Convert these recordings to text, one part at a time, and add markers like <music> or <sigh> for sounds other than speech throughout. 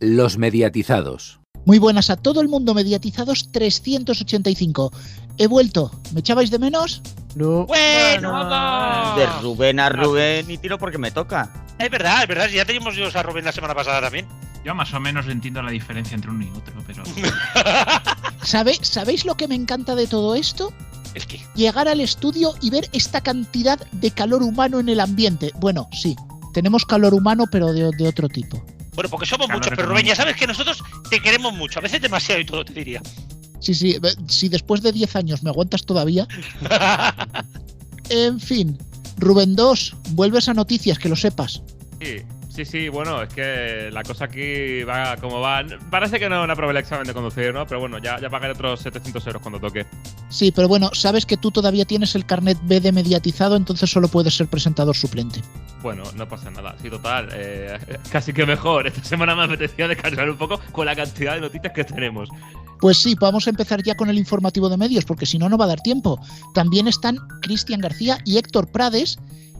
Los mediatizados. Muy buenas a todo el mundo, mediatizados 385. He vuelto. ¿Me echabais de menos? No. Bueno, vamos. De Rubén a Rubén y tiro porque me toca. Es verdad, es verdad. Ya teníamos yo a Rubén la semana pasada también. Yo más o menos entiendo la diferencia entre uno y otro, pero. <laughs> ¿Sabe, ¿Sabéis lo que me encanta de todo esto? Es que. Llegar al estudio y ver esta cantidad de calor humano en el ambiente. Bueno, sí, tenemos calor humano, pero de, de otro tipo. Bueno, porque somos muchos, pero Rubén, ya sabes que nosotros te queremos mucho. A veces demasiado y todo, te diría. Sí, sí, si después de 10 años me aguantas todavía. <laughs> En fin, Rubén 2, vuelves a noticias, que lo sepas. Sí, sí, sí, bueno, es que la cosa aquí va como va. Parece que no, no aprobé el examen de conducir, ¿no? Pero bueno, ya, ya pagaré otros 700 euros cuando toque. Sí, pero bueno, sabes que tú todavía tienes el carnet B de mediatizado, entonces solo puedes ser presentador suplente. Bueno, no pasa nada. Sí, total, eh, <laughs> casi que mejor. Esta semana me apetecía descansar un poco con la cantidad de noticias que tenemos. Pues sí, vamos a empezar ya con el informativo de medios, porque si no, no va a dar tiempo. También están Cristian García y Héctor Prades,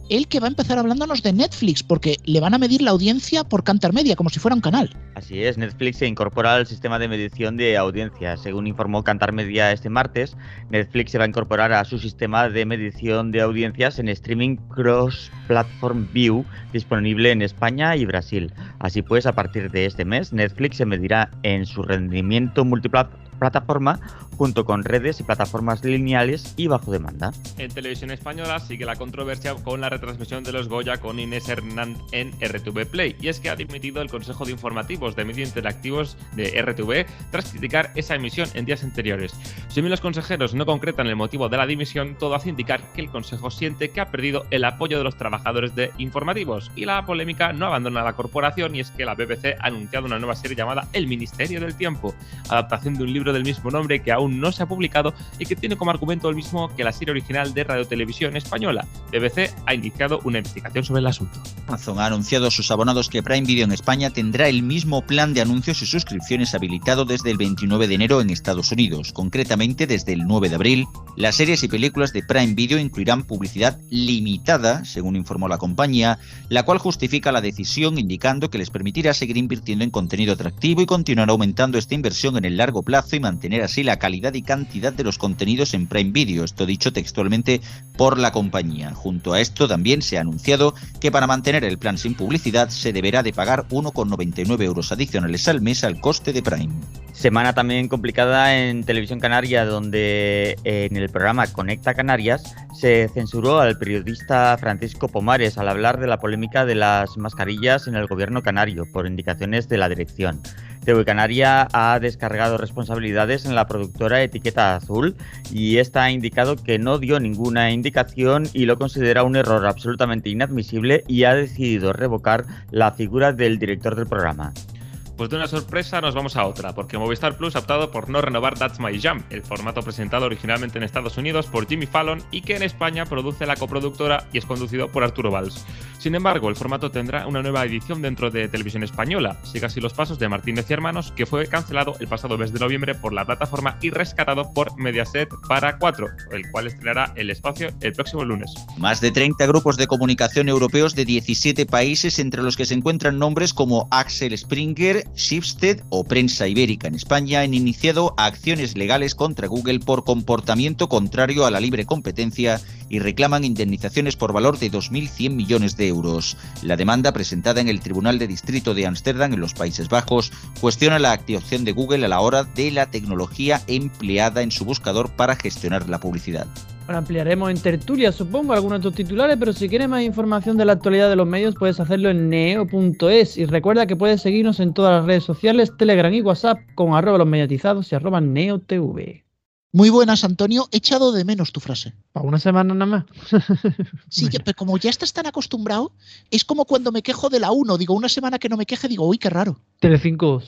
el que va a empezar hablándonos de Netflix, porque le van a medir la audiencia por Cantar Media, como si fuera un canal. Así es, Netflix se incorpora al sistema de medición de audiencia. Según informó Cantar Media este martes, Netflix se va a incorporar a su sistema de medición de audiencias en streaming cross-platform view disponible en España y Brasil. Así pues, a partir de este mes, Netflix se medirá en su rendimiento multiplataforma junto con redes y plataformas lineales y bajo demanda. En televisión española sigue la controversia con la retransmisión de los Goya con Inés Hernán en RTV Play. Y es que ha dimitido el Consejo de Informativos de Medios Interactivos de RTV tras criticar esa emisión en días anteriores. Si bien los consejeros no concretan el motivo de la dimisión, todo hace indicar que el Consejo siente que ha perdido el apoyo de los trabajadores de informativos. Y la polémica no abandona la corporación y es que la BBC ha anunciado una nueva serie llamada El Ministerio del Tiempo, adaptación de un libro del mismo nombre que aún no se ha publicado y que tiene como argumento el mismo que la serie original de Radio Televisión Española. BBC ha iniciado una investigación sobre el asunto. Amazon ha anunciado a sus abonados que Prime Video en España tendrá el mismo plan de anuncios y suscripciones habilitado desde el 29 de enero en Estados Unidos. Concretamente, desde el 9 de abril, las series y películas de Prime Video incluirán publicidad limitada, según informó la compañía, la cual justifica la decisión indicando que les permitirá seguir invirtiendo en contenido atractivo y continuar aumentando esta inversión en el largo plazo y mantener así la calidad y cantidad de los contenidos en Prime Video, esto dicho textualmente por la compañía. Junto a esto también se ha anunciado que para mantener el plan sin publicidad se deberá de pagar 1,99 euros adicionales al mes al coste de Prime. Semana también complicada en Televisión Canaria, donde eh, en el programa Conecta Canarias se censuró al periodista Francisco Pomares al hablar de la polémica de las mascarillas en el gobierno canario por indicaciones de la dirección. TV Canaria ha descargado responsabilidades en la productora Etiqueta Azul y esta ha indicado que no dio ninguna indicación y lo considera un error absolutamente inadmisible y ha decidido revocar la figura del director del programa. Pues de una sorpresa nos vamos a otra, porque Movistar Plus ha optado por no renovar That's My Jam, el formato presentado originalmente en Estados Unidos por Jimmy Fallon y que en España produce la coproductora y es conducido por Arturo Valls. Sin embargo, el formato tendrá una nueva edición dentro de Televisión Española, sigue así los pasos de Martínez y Hermanos, que fue cancelado el pasado mes de noviembre por la plataforma y rescatado por Mediaset para 4, el cual estrenará el espacio el próximo lunes. Más de 30 grupos de comunicación europeos de 17 países, entre los que se encuentran nombres como Axel Springer, Shipstead o Prensa Ibérica en España, han iniciado acciones legales contra Google por comportamiento contrario a la libre competencia y reclaman indemnizaciones por valor de 2.100 millones de euros. La demanda presentada en el Tribunal de Distrito de Ámsterdam en los Países Bajos cuestiona la actuación de Google a la hora de la tecnología empleada en su buscador para gestionar la publicidad. Bueno, ampliaremos en tertulia, supongo, algunos de tus titulares, pero si quieres más información de la actualidad de los medios, puedes hacerlo en neo.es. Y recuerda que puedes seguirnos en todas las redes sociales, Telegram y WhatsApp, con arroba los mediatizados y arroba neotv. Muy buenas, Antonio. He echado de menos tu frase. Para una semana nada más. <laughs> Sí, pero como ya estás tan acostumbrado, es como cuando me quejo de la 1. Digo, una semana que no me queje, digo, uy, qué raro. Telecinco.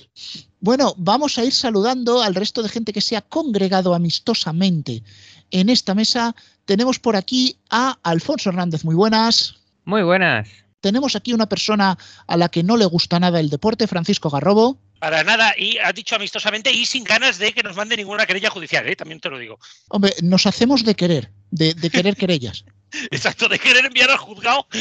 Bueno, vamos a ir saludando al resto de gente que se ha congregado amistosamente en esta mesa. Tenemos por aquí a Alfonso Hernández, muy buenas. Muy buenas. Tenemos aquí una persona a la que no le gusta nada el deporte, Francisco Garrobo. Para nada, y has dicho amistosamente y sin ganas de que nos mande ninguna querella judicial, ¿eh? también te lo digo. Hombre, nos hacemos de querer, de, de querer <laughs> querellas. Exacto, de querer enviar al juzgado. <laughs>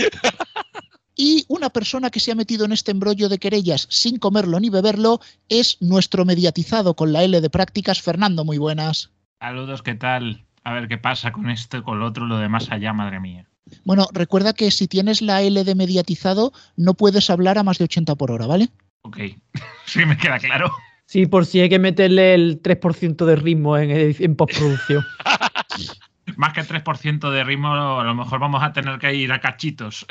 Y una persona que se ha metido en este embrollo de querellas sin comerlo ni beberlo es nuestro mediatizado con la L de prácticas, Fernando. Muy buenas. Saludos, ¿qué tal? A ver qué pasa con esto con lo otro, lo de más allá, madre mía. Bueno, recuerda que si tienes la L de mediatizado, no puedes hablar a más de 80 por hora, ¿vale? Ok, <laughs> sí me queda claro. Sí, por si hay que meterle el 3% de ritmo en, en postproducción. <laughs> Más que 3% de ritmo, a lo mejor vamos a tener que ir a cachitos.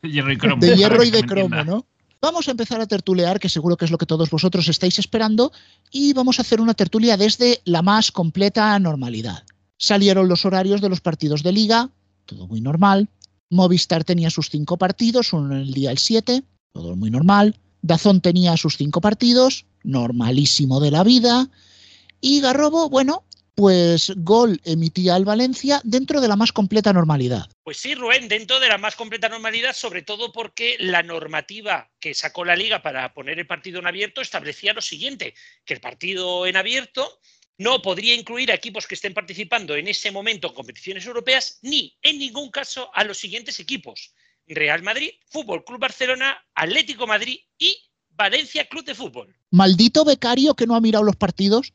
De <laughs> hierro y cromo. De hierro y de cromo, entienda. ¿no? Vamos a empezar a tertulear, que seguro que es lo que todos vosotros estáis esperando, y vamos a hacer una tertulia desde la más completa normalidad. Salieron los horarios de los partidos de liga, todo muy normal. Movistar tenía sus cinco partidos, uno en el día el 7, todo muy normal. Dazón tenía sus cinco partidos, normalísimo de la vida. Y Garrobo, bueno, pues Gol emitía al Valencia dentro de la más completa normalidad. Pues sí, Rubén, dentro de la más completa normalidad, sobre todo porque la normativa que sacó la liga para poner el partido en abierto establecía lo siguiente, que el partido en abierto no podría incluir a equipos que estén participando en ese momento en competiciones europeas, ni en ningún caso a los siguientes equipos. Real Madrid, Fútbol Club Barcelona, Atlético Madrid y Valencia Club de Fútbol. Maldito becario que no ha mirado los partidos.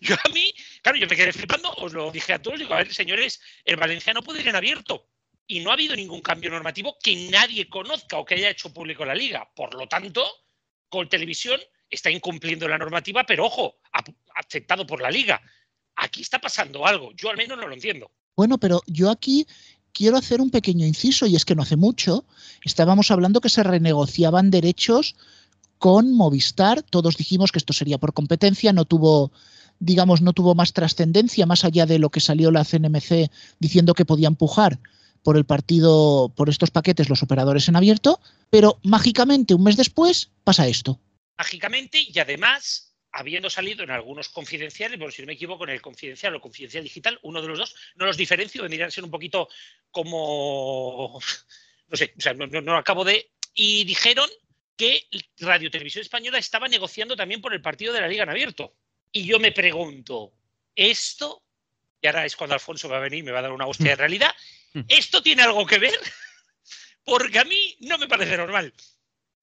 Yo a mí, claro, yo me quedé flipando, os lo dije a todos, digo, a ver, señores, el Valencia no puede ir en abierto. Y no ha habido ningún cambio normativo que nadie conozca o que haya hecho público la liga. Por lo tanto, Gol Televisión está incumpliendo la normativa, pero ojo, aceptado por la liga. Aquí está pasando algo. Yo al menos no lo entiendo. Bueno, pero yo aquí quiero hacer un pequeño inciso y es que no hace mucho estábamos hablando que se renegociaban derechos con Movistar. Todos dijimos que esto sería por competencia, no tuvo, digamos, no tuvo más trascendencia más allá de lo que salió la CNMC diciendo que podía empujar por el partido, por estos paquetes los operadores en abierto, pero mágicamente un mes después pasa esto. Mágicamente y además, habiendo salido en algunos confidenciales, bueno, si no me equivoco, en el confidencial o confidencial digital, uno de los dos, no los diferencio, vendrían a ser un poquito como, no sé, o sea, no, no- no acabo de... Y dijeron que Radio Televisión Española estaba negociando también por el partido de la Liga en abierto. Y yo me pregunto, ¿esto? Y ahora es cuando Alfonso va a venir y me va a dar una hostia de realidad. ¿Esto tiene algo que ver? <laughs> Porque a mí no me parece normal.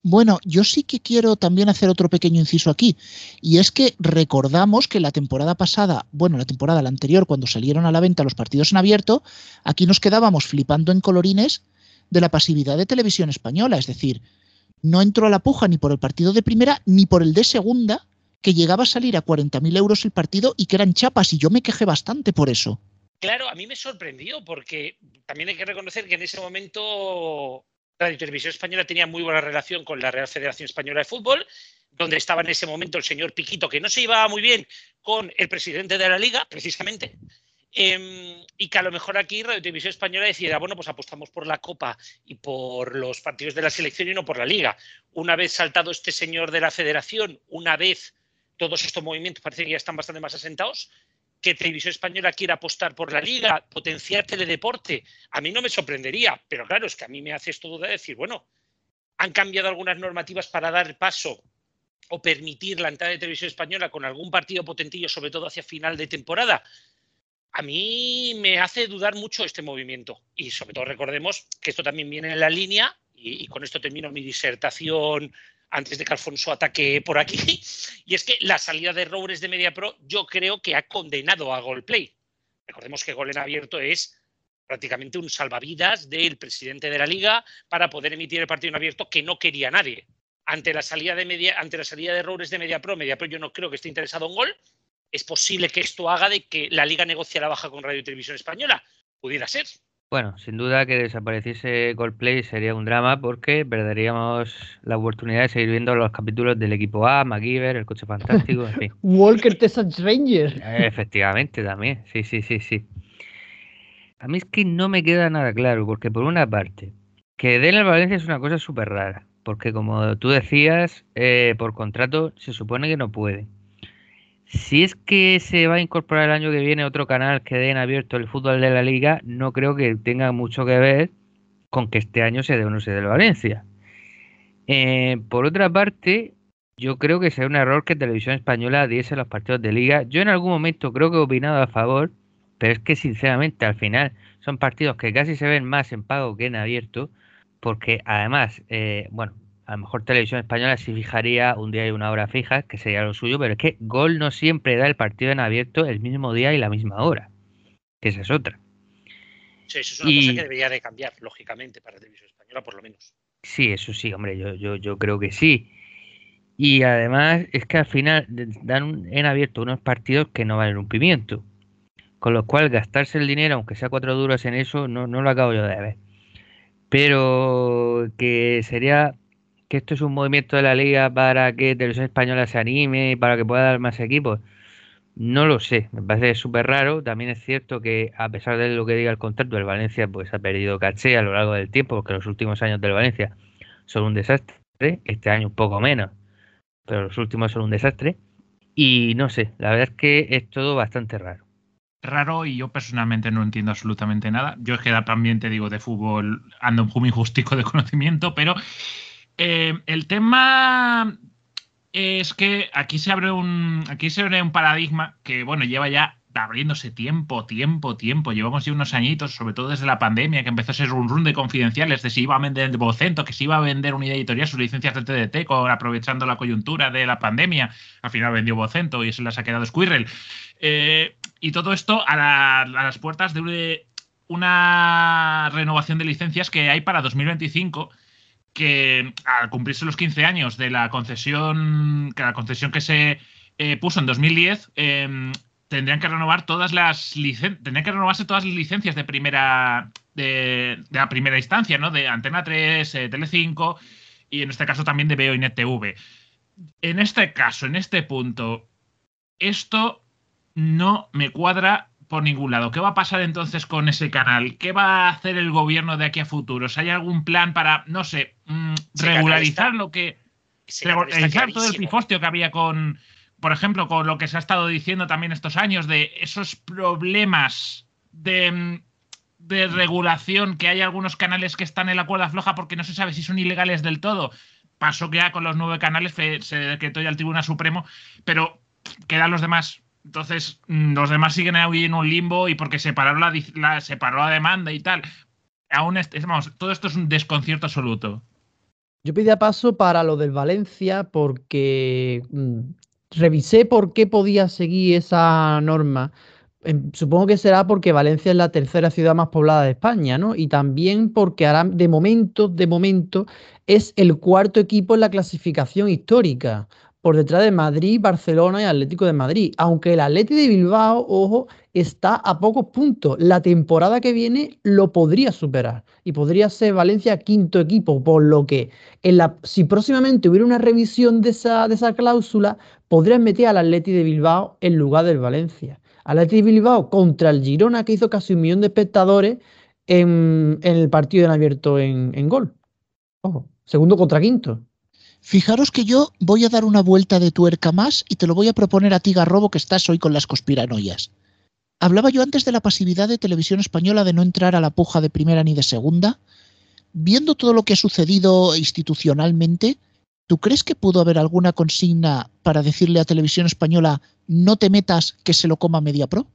Bueno, yo sí que quiero también hacer otro pequeño inciso aquí, y es que recordamos que la temporada pasada, bueno, la temporada la anterior, cuando salieron a la venta los partidos en abierto, aquí nos quedábamos flipando en colorines de la pasividad de televisión española, es decir, no entró a la puja ni por el partido de primera ni por el de segunda, que llegaba a salir a 40.000 euros el partido y que eran chapas, y yo me quejé bastante por eso. Claro, a mí me sorprendió porque también hay que reconocer que en ese momento Radio Televisión Española tenía muy buena relación con la Real Federación Española de Fútbol, donde estaba en ese momento el señor Piquito, que no se llevaba muy bien con el presidente de la liga, precisamente, em, y que a lo mejor aquí Radio Televisión Española decidiera, bueno, pues apostamos por la Copa y por los partidos de la selección y no por la liga. Una vez saltado este señor de la federación, una vez todos estos movimientos parece que ya están bastante más asentados, que Televisión Española quiera apostar por la liga, potenciar teledeporte, a mí no me sorprendería, pero claro, es que a mí me hace esto duda de decir, bueno, han cambiado algunas normativas para dar paso o permitir la entrada de Televisión Española con algún partido potentillo, sobre todo hacia final de temporada. A mí me hace dudar mucho este movimiento y sobre todo recordemos que esto también viene en la línea y, y con esto termino mi disertación antes de que Alfonso ataque por aquí, <laughs> y es que la salida de Roures de MediaPro yo creo que ha condenado a Golplay. Recordemos que Gol en abierto es prácticamente un salvavidas del presidente de la liga para poder emitir el partido en abierto que no quería nadie. Ante la salida de media, ante la salida de Roures de MediaPro, MediaPro yo no creo que esté interesado en Gol. Es posible que esto haga de que la liga negocie la baja con Radio y Televisión Española. Pudiera ser. Bueno, sin duda que desapareciese Coldplay sería un drama porque perderíamos la oportunidad de seguir viendo los capítulos del equipo A, MacGyver, el coche fantástico, en fin. <laughs> Walker Texas Ranger. Efectivamente, también, sí, sí, sí, sí. A mí es que no me queda nada claro, porque por una parte, que den al Valencia es una cosa súper rara, porque como tú decías, eh, por contrato se supone que no puede. Si es que se va a incorporar el año que viene otro canal que den abierto el fútbol de la liga, no creo que tenga mucho que ver con que este año se dé o no Valencia. Eh, por otra parte, yo creo que sería un error que Televisión Española diese los partidos de liga. Yo en algún momento creo que he opinado a favor, pero es que sinceramente al final son partidos que casi se ven más en pago que en abierto. porque además, eh, bueno, a lo mejor Televisión Española sí fijaría un día y una hora fija, que sería lo suyo, pero es que Gol no siempre da el partido en abierto el mismo día y la misma hora, que esa es otra. Sí, eso es una cosa que debería de cambiar, lógicamente, para Televisión Española, por lo menos. Sí, eso sí, hombre, yo, yo, yo creo que sí. Y además es que al final dan en abierto unos partidos que no valen un pimiento. Con lo cual gastarse el dinero, aunque sea cuatro duros en eso, no, no lo acabo yo de ver. Pero que sería que esto es un movimiento de la liga para que Televisión Española se anime, y para que pueda dar más equipos. No lo sé, me parece súper raro. También es cierto que a pesar de lo que diga el contrato, el Valencia pues ha perdido caché a lo largo del tiempo, porque los últimos años del Valencia son un desastre, este año un poco menos, pero los últimos son un desastre. Y no sé, la verdad es que es todo bastante raro. Raro y yo personalmente no entiendo absolutamente nada. Yo es que también te digo de fútbol ando muy justico de conocimiento, pero eh, el tema es que aquí se abre un aquí se abre un paradigma que bueno lleva ya abriéndose tiempo, tiempo, tiempo. Llevamos ya unos añitos, sobre todo desde la pandemia, que empezó a ser un run de confidenciales de si iba a vender Vocento, que si iba a vender unidad editorial sus licencias de TDT, con, aprovechando la coyuntura de la pandemia. Al final vendió Vocento y se las ha quedado Squirrel. Eh, y todo esto a, a, las puertas de una renovación de licencias que hay para 2025 que al cumplirse los 15 años de la concesión, que la concesión que se eh, puso en 2010, eh, tendrían que renovar todas las tendrían que renovarse todas las licencias de primera de, la primera instancia, ¿no? De Antena 3, eh, Tele5 y en este caso también de Veo y TV. En este caso, en este punto, esto no me cuadra por ningún lado. ¿Qué va a pasar entonces con ese canal? ¿Qué va a hacer el gobierno de aquí a futuro? ¿Hay algún plan para, no sé, mm, regularizar lo que... Regularizar todo el pifostio que había con, por ejemplo, con lo que se ha estado diciendo también estos años de esos problemas de, mm, de regulación, que hay algunos canales que están en la cuerda floja porque no se sabe si son ilegales del todo. Pasó que ya con los nueve canales se decretó ya el Tribunal Supremo, pero quedan los demás entonces, mm, los demás siguen ahí en un limbo y porque separaron la, separó la demanda y tal. Aún todo esto es un desconcierto absoluto. Yo pedía paso para lo del Valencia porque mmm, revisé por qué podía seguir esa norma. Em, supongo que será porque Valencia es la tercera ciudad más poblada de España, ¿no? Y también porque ahora, de momento, de momento, es el cuarto equipo en la clasificación histórica por detrás de Madrid, Barcelona y Atlético de Madrid. Aunque el Atlético de Bilbao, ojo, está a pocos puntos. La temporada que viene lo podría superar y podría ser Valencia quinto equipo, por lo que si próximamente hubiera una revisión de esa, de esa cláusula, podrían meter al Atlético de Bilbao en lugar del Valencia. Atlético de Bilbao contra el Girona, que hizo casi un millón de espectadores en, en el partido en abierto en, en gol. Ojo, segundo contra quinto. Fijaros que yo voy a dar una vuelta de tuerca más y te lo voy a proponer a ti, Garrobo, que estás hoy con las conspiranoias. Hablaba yo antes de la pasividad de televisión española de no entrar a la puja de primera ni de segunda. Viendo todo lo que ha sucedido institucionalmente, ¿tú crees que pudo haber alguna consigna para decirle a televisión española no te metas que se lo coma MediaPro?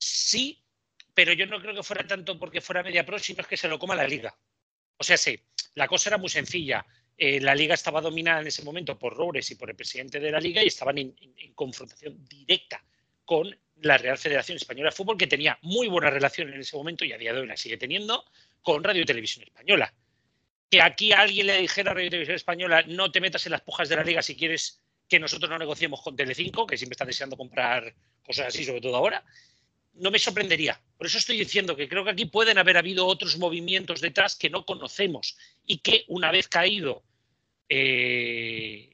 Sí, pero yo no creo que fuera tanto porque fuera MediaPro, sino es que se lo coma la liga. O sea, sí, la cosa era muy sencilla. Eh, la liga estaba dominada en ese momento por Roures y por el presidente de la liga y estaban en, confrontación directa con la Real Federación Española de Fútbol, que tenía muy buena relación en ese momento y a día de hoy la sigue teniendo con Radio y Televisión Española. Que aquí alguien le dijera a Radio y Televisión Española no te metas en las pujas de la liga si quieres que nosotros no negociemos con Telecinco, que siempre está deseando comprar cosas así, sobre todo ahora, no me sorprendería. Por eso estoy diciendo que creo que aquí pueden haber habido otros movimientos detrás que no conocemos y que una vez caído, eh,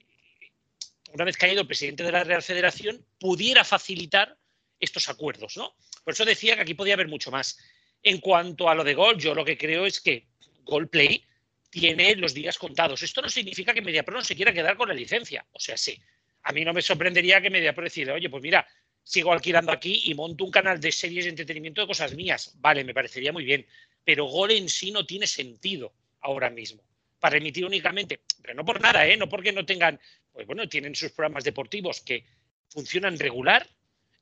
una vez caído el presidente de la Real Federación, pudiera facilitar estos acuerdos, ¿no? Por eso decía que aquí podía haber mucho más. En cuanto a lo de Gol, yo lo que creo es que Golplay tiene los días contados. Esto no significa que MediaPro no se quiera quedar con la licencia. O sea, sí. A mí no me sorprendería que MediaPro decida, oye, pues mira, sigo alquilando aquí y monto un canal de series de entretenimiento de cosas mías. Vale, me parecería muy bien. Pero Gol en sí no tiene sentido ahora mismo. Para emitir únicamente, pero no por nada, ¿eh? No porque no tengan, pues bueno, tienen sus programas deportivos que funcionan regular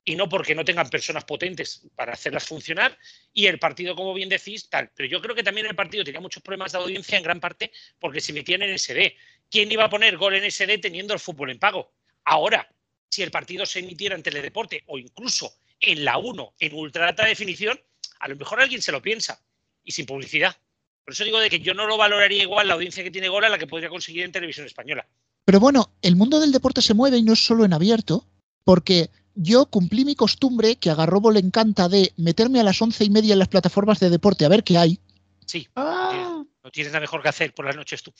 y no porque no tengan personas potentes para hacerlas funcionar. Y el partido, como bien decís, tal. Pero yo creo que también el partido tenía muchos problemas de audiencia en gran parte porque se metían en SD. ¿Quién iba a poner gol en SD teniendo el fútbol en pago? Ahora, si el partido se emitiera en Teledeporte o incluso en la 1 en ultra alta definición, a lo mejor alguien se lo piensa y sin publicidad. Por eso digo de que yo no lo valoraría igual la audiencia que tiene Gol a la que podría conseguir en televisión española. Pero bueno, el mundo del deporte se mueve y no es solo en abierto, porque yo cumplí mi costumbre, que a Garrobo le encanta, de meterme a las once y media en las plataformas de deporte a ver qué hay. Sí. Ah. No tienes nada mejor que hacer por las noches tú.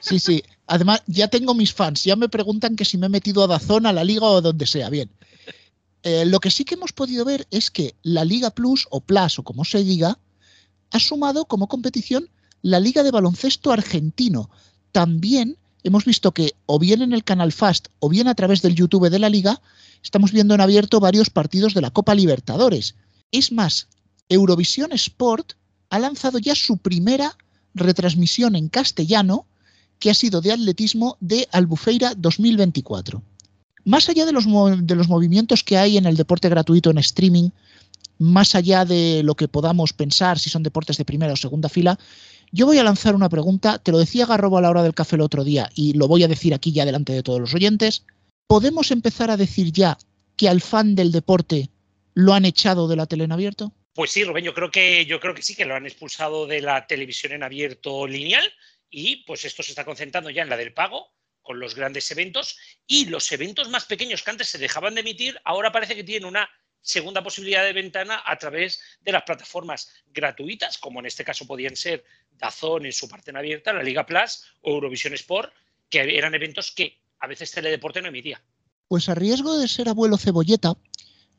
Sí, sí. Además, ya tengo mis fans. Ya me preguntan que si me he metido a Dazón, a la Liga o a donde sea. Bien. Eh, lo que sí que hemos podido ver es que la Liga Plus o Plus o como se diga, ha sumado como competición la Liga de Baloncesto Argentino. También hemos visto que o bien en el canal Fast o bien a través del YouTube de la Liga, estamos viendo en abierto varios partidos de la Copa Libertadores. Es más, Eurovisión Sport ha lanzado ya su primera retransmisión en castellano, que ha sido de atletismo de Albufeira 2024. Más allá de los, de los movimientos que hay en el deporte gratuito en streaming, más allá de lo que podamos pensar si son deportes de primera o segunda fila, yo voy a lanzar una pregunta, te lo decía Garrobo a la hora del café el otro día y lo voy a decir aquí ya delante de todos los oyentes. ¿Podemos empezar a decir ya que al fan del deporte lo han echado de la tele en abierto? Pues sí, Rubén, yo creo que yo creo que sí que lo han expulsado de la televisión en abierto lineal y pues esto se está concentrando ya en la del pago con los grandes eventos y los eventos más pequeños que antes se dejaban de emitir, ahora parece que tienen una segunda posibilidad de ventana a través de las plataformas gratuitas, como en este caso podían ser Dazón en su parte abierta, la Liga Plus o Eurovisión Sport, que eran eventos que a veces Teledeporte no emitía. Pues a riesgo de ser abuelo cebolleta,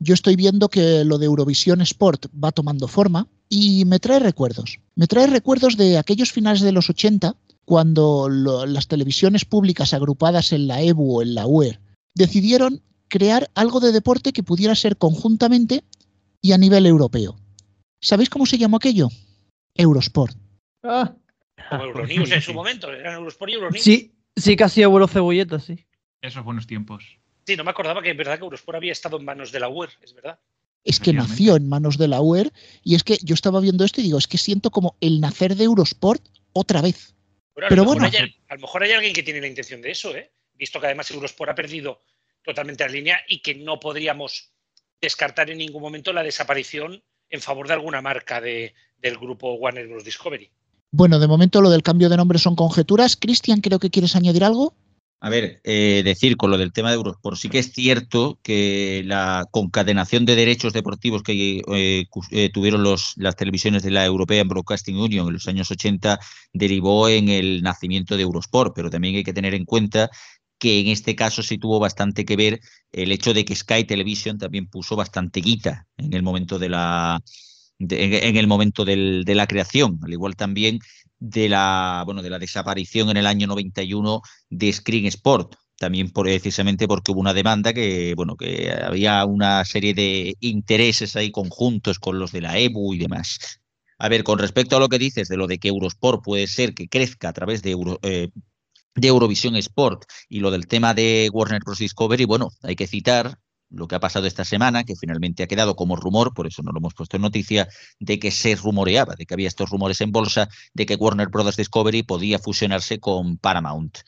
yo estoy viendo que lo de Eurovisión Sport va tomando forma y me trae recuerdos. Me trae recuerdos de aquellos finales de los 80, cuando lo, las televisiones públicas agrupadas en la EBU o en la UER decidieron crear algo de deporte que pudiera ser conjuntamente y a nivel europeo. ¿Sabéis cómo se llamó aquello? Eurosport. Ah, Como Euronews en su momento, eran Eurosport y Euronews. sí, sí, casi abuelo cebolleta, sí. Esos buenos tiempos. Sí, no me acordaba que es verdad que Eurosport había estado en manos de la UER, es verdad. Es que nació en manos de la UER y es que yo estaba viendo esto y digo, es que siento como el nacer de Eurosport otra vez. Pero, bueno. hay, a lo mejor hay alguien que tiene la intención de eso, ¿eh? visto que además Eurosport ha perdido totalmente la línea y que no podríamos descartar en ningún momento la desaparición en favor de alguna marca de- del grupo Warner Bros. Discovery. Bueno, de momento lo del cambio de nombre son conjeturas. Cristian, creo que quieres añadir algo. A ver, eh, decir con lo del tema de Eurosport, sí que es cierto que la concatenación de derechos deportivos que eh, eh, tuvieron los, las televisiones de la European Broadcasting Union en los años 80 derivó en el nacimiento de Eurosport, pero también hay que tener en cuenta que en este caso sí tuvo bastante que ver el hecho de que Sky Television también puso bastante guita en el momento de la en el momento del- de la creación, al igual también de la bueno de la desaparición en el año 91 de Screen Sport, también por, precisamente porque hubo una demanda que, bueno, que había una serie de intereses ahí conjuntos con los de la EBU y demás. A ver, con respecto a lo que dices de lo de que Eurosport puede ser que crezca a través de, Euro- eh, de Eurovisión Sport y lo del tema de Warner Bros. Discovery, bueno, hay que citar lo que ha pasado esta semana, que finalmente ha quedado como rumor, por eso no lo hemos puesto en noticia, de que se rumoreaba, de que había estos rumores en bolsa, de que Warner Bros. Discovery podía fusionarse con Paramount.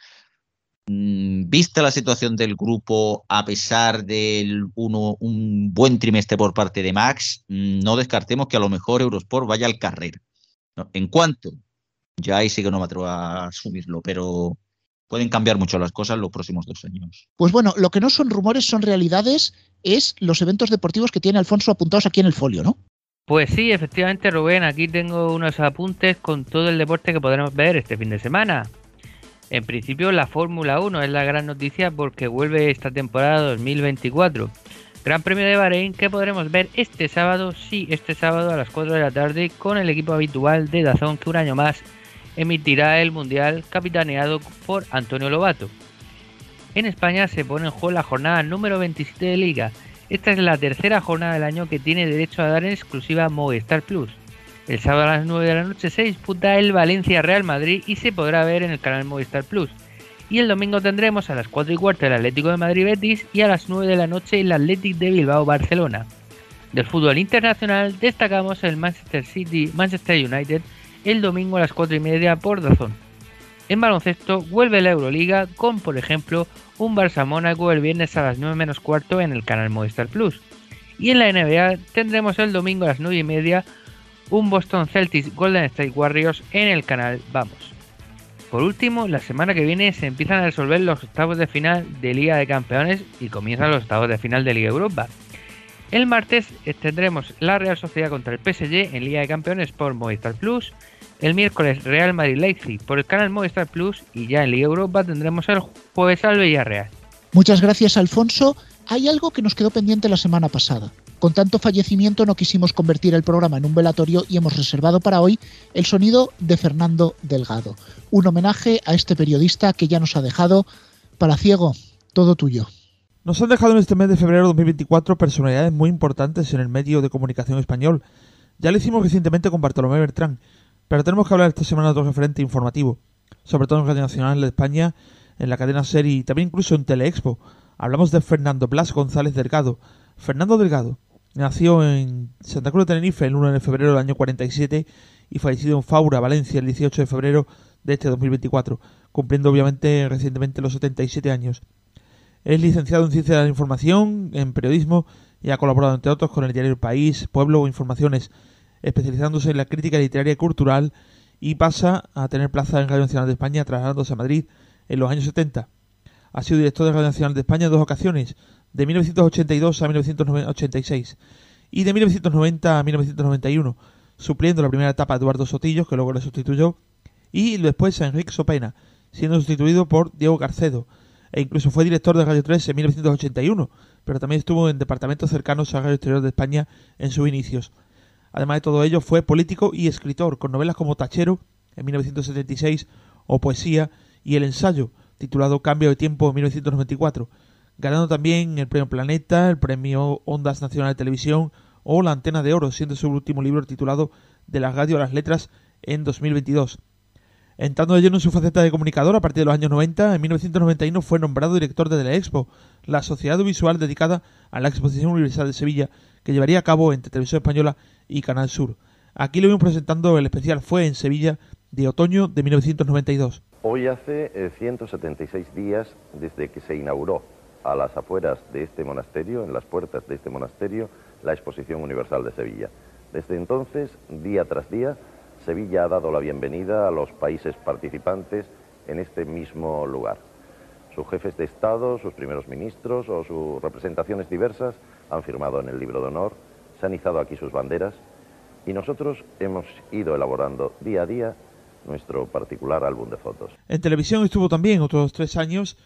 Mm, Vista la situación del grupo, a pesar de un buen trimestre por parte de Max, mm, no descartemos que a lo mejor Eurosport vaya al carrera. ¿no? En cuanto, ya ahí sí que no me atrevo a asumirlo, pero pueden cambiar mucho las cosas en los próximos dos años. Pues bueno, lo que no son rumores, son realidades, es los eventos deportivos que tiene Alfonso apuntados aquí en el folio, ¿no? Pues sí, efectivamente, Rubén, aquí tengo unos apuntes con todo el deporte que podremos ver este fin de semana. En principio, la Fórmula 1 es la gran noticia porque vuelve esta temporada 2024. Gran Premio de Bahrein que podremos ver este sábado, sí, este sábado a las 4 de la tarde con el equipo habitual de Dazón que un año más emitirá el Mundial capitaneado por Antonio Lobato. En España se pone en juego la jornada número 27 de Liga. Esta es la tercera jornada del año que tiene derecho a dar en exclusiva Movistar Plus. El sábado a las 9 de la noche se disputa el Valencia Real Madrid y se podrá ver en el canal Movistar Plus. Y el domingo tendremos a las 4 y cuarto el Atlético de Madrid Betis y a las 9 de la noche el Athletic de Bilbao Barcelona. Del fútbol internacional destacamos el Manchester City Manchester United el domingo a las 4 y media por Dazón. En baloncesto vuelve la Euroliga con, por ejemplo, un Barça Mónaco el viernes a las 9 menos cuarto en el canal Movistar Plus. Y en la NBA tendremos el domingo a las 9 y media un Boston Celtics Golden State Warriors en el canal Vamos. Por último, la semana que viene se empiezan a resolver los octavos de final de Liga de Campeones y comienzan los octavos de final de Liga Europa. El martes tendremos la Real Sociedad contra el PSG en Liga de Campeones por Movistar Plus. El miércoles Real Madrid Leipzig por el canal Movistar Plus y ya en Liga Europa tendremos el jueves al Villarreal. Muchas gracias, Alfonso. Hay algo que nos quedó pendiente la semana pasada. Con tanto fallecimiento no quisimos convertir el programa en un velatorio y hemos reservado para hoy el sonido de Fernando Delgado. Un homenaje a este periodista que ya nos ha dejado. Para ciego, todo tuyo. Nos han dejado en este mes de febrero de 2024 personalidades muy importantes en el medio de comunicación español. Ya lo hicimos recientemente con Bartolomé Bertrán, pero tenemos que hablar esta semana de otro referente informativo, sobre todo en Radio Nacional de España, en la cadena serie y también incluso en Teleexpo. Hablamos de Fernando Blas González Delgado. Fernando Delgado nació en Santa Cruz de Tenerife el 1 de febrero del año 47 y fallecido en Faura, Valencia, el 18 de febrero de este 2024, cumpliendo obviamente recientemente los 77 años. Es licenciado en Ciencia de la Información, en Periodismo y ha colaborado entre otros con el diario El País, Pueblo o Informaciones, especializándose en la crítica literaria y cultural y pasa a tener plaza en Radio Nacional de España trasladándose a Madrid en los años 70. Ha sido director de Radio Nacional de España en dos ocasiones, de 1982 a 1986 y de 1990 a 1991, supliendo la primera etapa a Eduardo Sotillos, que luego le sustituyó, y después a Enrique Sopena, siendo sustituido por Diego Carcedo, e incluso fue director de Radio 3 en 1981, pero también estuvo en departamentos cercanos a Radio Exterior de España en sus inicios. Además de todo ello, fue político y escritor, con novelas como Tachero, en 1976, o Poesía, y El ensayo, titulado Cambio de Tiempo en 1994, ganando también el Premio Planeta, el Premio Ondas Nacional de Televisión o la Antena de Oro, siendo su último libro titulado De la radio a las letras en 2022. Entrando de lleno en su faceta de comunicador a partir de los años 90, en 1991 fue nombrado director de Expo, la sociedad audiovisual dedicada a la Exposición Universal de Sevilla, que llevaría a cabo entre Televisión Española y Canal Sur. Aquí lo vimos presentando el especial Fue en Sevilla de otoño de 1992. Hoy hace 176 eh, días desde que se inauguró a las afueras de este monasterio, en las puertas de este monasterio, la Exposición Universal de Sevilla. Desde entonces, día tras día, Sevilla ha dado la bienvenida a los países participantes en este mismo lugar. Sus jefes de Estado, sus primeros ministros o sus representaciones diversas han firmado en el libro de honor, se han izado aquí sus banderas y nosotros hemos ido elaborando día a día nuestro particular álbum de fotos. En televisión estuvo también otros tres años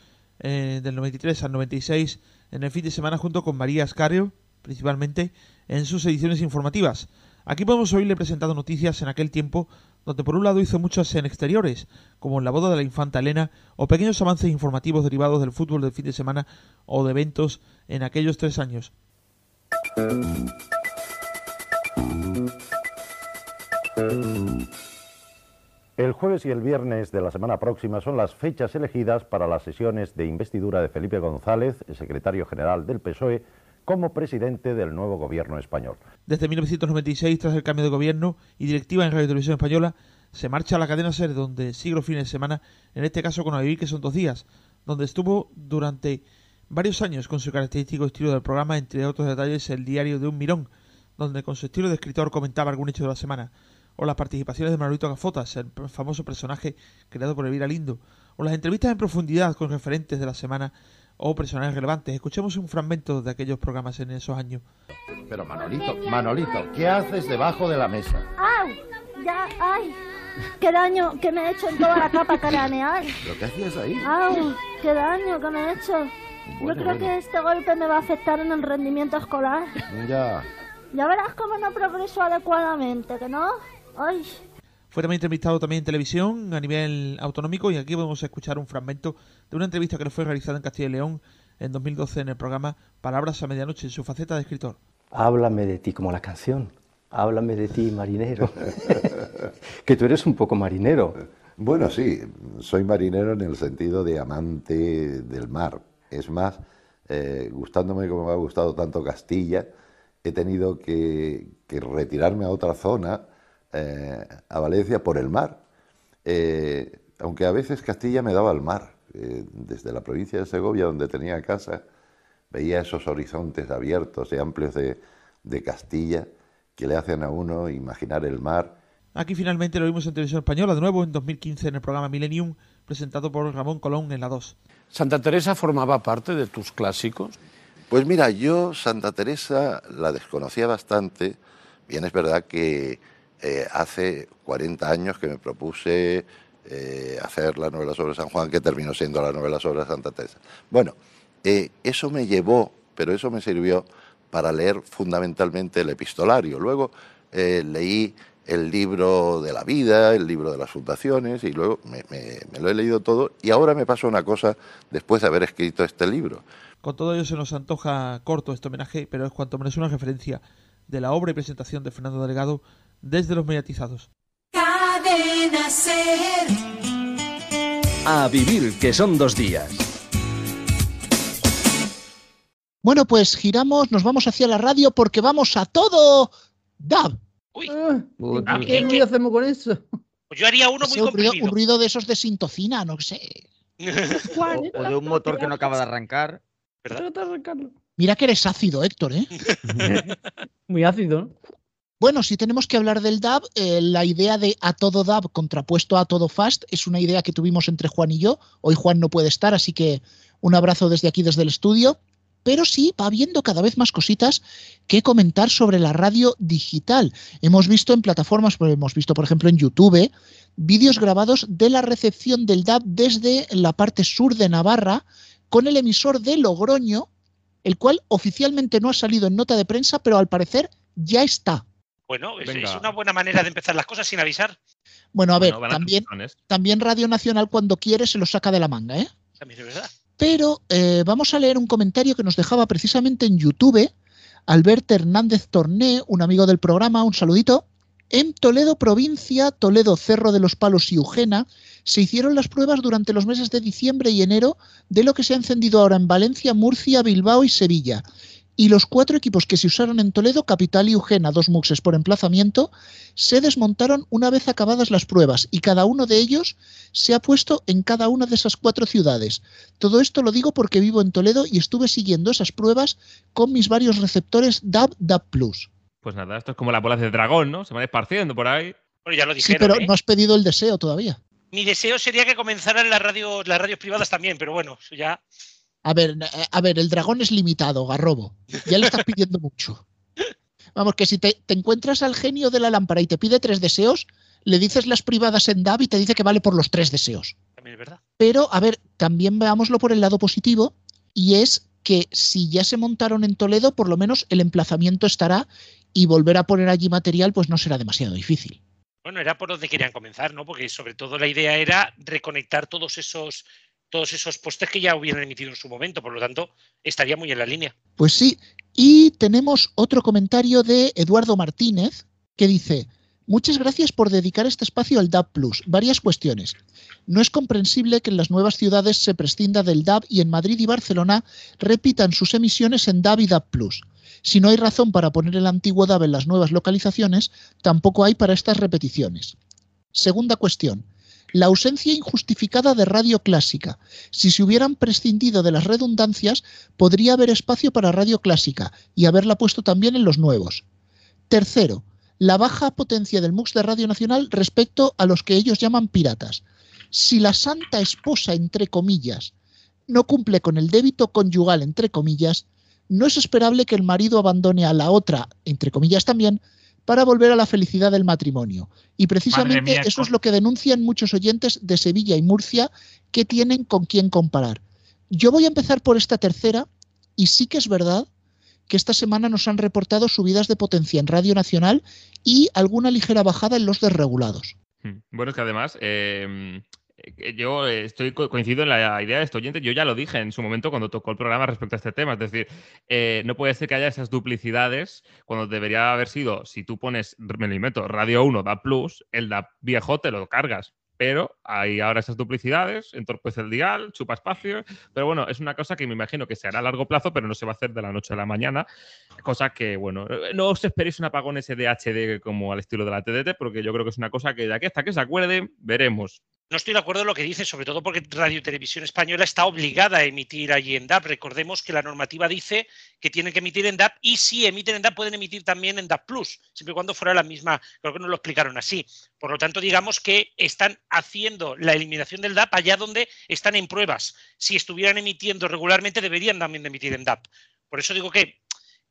eh, del 93 al 96 en el fin de semana junto con María Ascario, principalmente en sus ediciones informativas. Aquí podemos oírle presentando noticias en aquel tiempo donde por un lado hizo muchas en exteriores, como en la boda de la infanta Elena, o pequeños avances informativos derivados del fútbol del fin de semana o de eventos en aquellos tres años. El jueves y el viernes de la semana próxima son las fechas elegidas para las sesiones de investidura de Felipe González, el secretario general del PSOE, como presidente del nuevo gobierno español. Desde 1996, tras el cambio de gobierno y directiva en Radio Televisión Española, se marcha a la cadena SER, donde sigue los fines de semana, en este caso con A que son dos días, donde estuvo durante varios años con su característico estilo del programa, entre otros detalles, el diario de un mirón, donde con su estilo de escritor comentaba algún hecho de la semana o las participaciones de Manolito Gafotas, el famoso personaje creado por Elvira Lindo, o las entrevistas en profundidad con referentes de la semana o personajes relevantes. Escuchemos un fragmento de aquellos programas en esos años. Pero Manolito, Manolito, ¿qué haces debajo de la mesa? ¡Au! Ya, ay. ¡Qué daño que me he hecho en toda la capa craneal! ¿Pero qué hacías ahí? ¡Au! ¡Qué daño que me he hecho! Yo creo que este golpe me va a afectar en el rendimiento escolar. Ya. Ya verás cómo no progreso adecuadamente, ¿que no? Fue también entrevistado también en televisión a nivel autonómico y aquí podemos escuchar un fragmento de una entrevista que le fue realizada en Castilla y León en 2012 en el programa Palabras a Medianoche en su faceta de escritor. Háblame de ti como la canción. Háblame de ti, marinero. <laughs> que tú eres un poco marinero. Bueno, sí, soy marinero en el sentido de amante del mar. Es más, eh, gustándome como me ha gustado tanto Castilla, he tenido que, que retirarme a otra zona, eh, a Valencia, por el mar. Eh, aunque a veces Castilla me daba al mar. Eh, desde la provincia de Segovia, donde tenía casa, veía esos horizontes abiertos y amplios de, de Castilla que le hacen a uno imaginar el mar. Aquí finalmente lo vimos en televisión española, de nuevo en 2015 en el programa Millennium, presentado por Ramón Colón en la 2. ¿Santa Teresa formaba parte de tus clásicos? Pues mira, yo Santa Teresa la desconocía bastante. Bien, es verdad que eh, hace 40 años que me propuse eh, hacer la novela sobre San Juan, que terminó siendo la novela sobre Santa Teresa. Bueno, eh, eso me llevó, pero eso me sirvió para leer fundamentalmente el epistolario. Luego leí el libro de la vida, el libro de las fundaciones, y luego me lo he leído todo. Y ahora me pasa una cosa después de haber escrito este libro. Con todo ello se nos antoja corto este homenaje, pero es cuanto menos una referencia de la obra y presentación de Fernando Delgado desde los mediatizados. Cadena Ser. A vivir que son dos días. Bueno, pues giramos, nos vamos hacia la radio porque vamos a todo DAB. Uy, Ah, ¿Qué ruido hacemos con eso? pues yo haría uno muy un, ruido, un ruido de esos de sintocina, no sé. O, <laughs> o de un motor que no acaba de arrancar. Arrancarlo. Mira que eres ácido, Héctor, ¿eh? <laughs> Muy ácido, ¿no? Bueno, si tenemos que hablar del DAB, eh, la idea de a todo DAB contrapuesto a todo fast es una idea que tuvimos entre Juan y yo. Hoy Juan no puede estar, así que un abrazo desde aquí, desde el estudio. Pero sí, va habiendo cada vez más cositas que comentar sobre la radio digital. Hemos visto en plataformas, pues, hemos visto por ejemplo en YouTube, vídeos grabados de la recepción del DAB desde la parte sur de Navarra con el emisor de Logroño, el cual oficialmente no ha salido en nota de prensa, pero al parecer ya está. Bueno, es, una buena manera de empezar las cosas sin avisar. Bueno, a ver, Bueno, van a también, Radio Nacional cuando quiere se lo saca de la manga, ¿eh? También es verdad. Pero eh, vamos a leer un comentario que nos dejaba precisamente en YouTube Alberto Hernández Torné, un amigo del programa, un saludito. En Toledo provincia, Toledo Cerro de los Palos y Eugena, se hicieron las pruebas durante los meses de diciembre y enero de lo que se ha encendido ahora en Valencia, Murcia, Bilbao y Sevilla. Y los cuatro equipos que se usaron en Toledo, Capital y Eugena, dos muxes por emplazamiento, se desmontaron una vez acabadas las pruebas y cada uno de ellos se ha puesto en cada una de esas cuatro ciudades. Todo esto lo digo porque vivo en Toledo y estuve siguiendo esas pruebas con mis varios receptores DAB, DAB Plus. Pues nada, esto es como las bolas de dragón, ¿no? Se van esparciendo por ahí. Bueno, ya lo Sí, dijeron. pero ¿eh? no has pedido el deseo todavía. Mi deseo sería que comenzaran las radios, las radios privadas también, pero bueno, eso ya. A ver, eh, a ver, el dragón es limitado, Garrobo. Ya le estás pidiendo mucho. Vamos, que si te, te encuentras al genio de la lámpara y te pide tres deseos, le dices las privadas en DAB y te dice que vale por los tres deseos. También es verdad. Pero, a ver, también veámoslo por el lado positivo, y es que si ya se montaron en Toledo, por lo menos el emplazamiento estará y volver a poner allí material, pues no será demasiado difícil. Bueno, era por donde querían comenzar, ¿no? Porque sobre todo la idea era reconectar todos esos, todos esos postes que ya hubieran emitido en su momento. Por lo tanto, estaría muy en la línea. Pues sí, y tenemos otro comentario de Eduardo Martínez que dice, muchas gracias por dedicar este espacio al DAB. Varias cuestiones. No es comprensible que en las nuevas ciudades se prescinda del DAB y en Madrid y Barcelona repitan sus emisiones en DAB y DAB Plus. Si no hay razón para poner el antiguo DAB en las nuevas localizaciones, tampoco hay para estas repeticiones. Segunda cuestión. La ausencia injustificada de radio clásica. Si se hubieran prescindido de las redundancias, podría haber espacio para radio clásica y haberla puesto también en los nuevos. Tercero, la baja potencia del MUX de Radio Nacional respecto a los que ellos llaman piratas. Si la santa esposa, entre comillas, no cumple con el débito conyugal, entre comillas, no es esperable que el marido abandone a la otra, entre comillas también, para volver a la felicidad del matrimonio. Y precisamente mía, eso es lo que denuncian muchos oyentes de Sevilla y Murcia que tienen con quién comparar. Yo voy a empezar por esta tercera y sí que es verdad que esta semana nos han reportado subidas de potencia en Radio Nacional y alguna ligera bajada en los desregulados. Hmm. Bueno, es que además, eh, yo eh, estoy co- coincido en la idea de este oyente. Yo ya lo dije en su momento cuando tocó el programa respecto a este tema. Es decir, eh, no puede ser que haya esas duplicidades cuando debería haber sido, si tú pones, me lo invento, Radio 1 da Plus, el da viejo te lo cargas. pero hay ahora esas duplicidades, entorpece el dial, chupa espacio, pero bueno, es una cosa que me imagino que se hará a largo plazo, pero no se va a hacer de la noche a la mañana, cosa que, bueno, no os esperéis un apagón ese de HD como al estilo de la TDT, porque yo creo que es una cosa que de aquí hasta que se acuerden, veremos. No estoy de acuerdo en lo que dice, sobre todo porque Radio Televisión Española está obligada a emitir allí en DAP. Recordemos que la normativa dice que tienen que emitir en DAP y si emiten en DAP pueden emitir también en DAP Plus, siempre y cuando fuera la misma. Creo que nos lo explicaron así. Por lo tanto, digamos que están haciendo la eliminación del DAP allá donde están en pruebas. Si estuvieran emitiendo regularmente, deberían también emitir en DAP. Por eso digo que,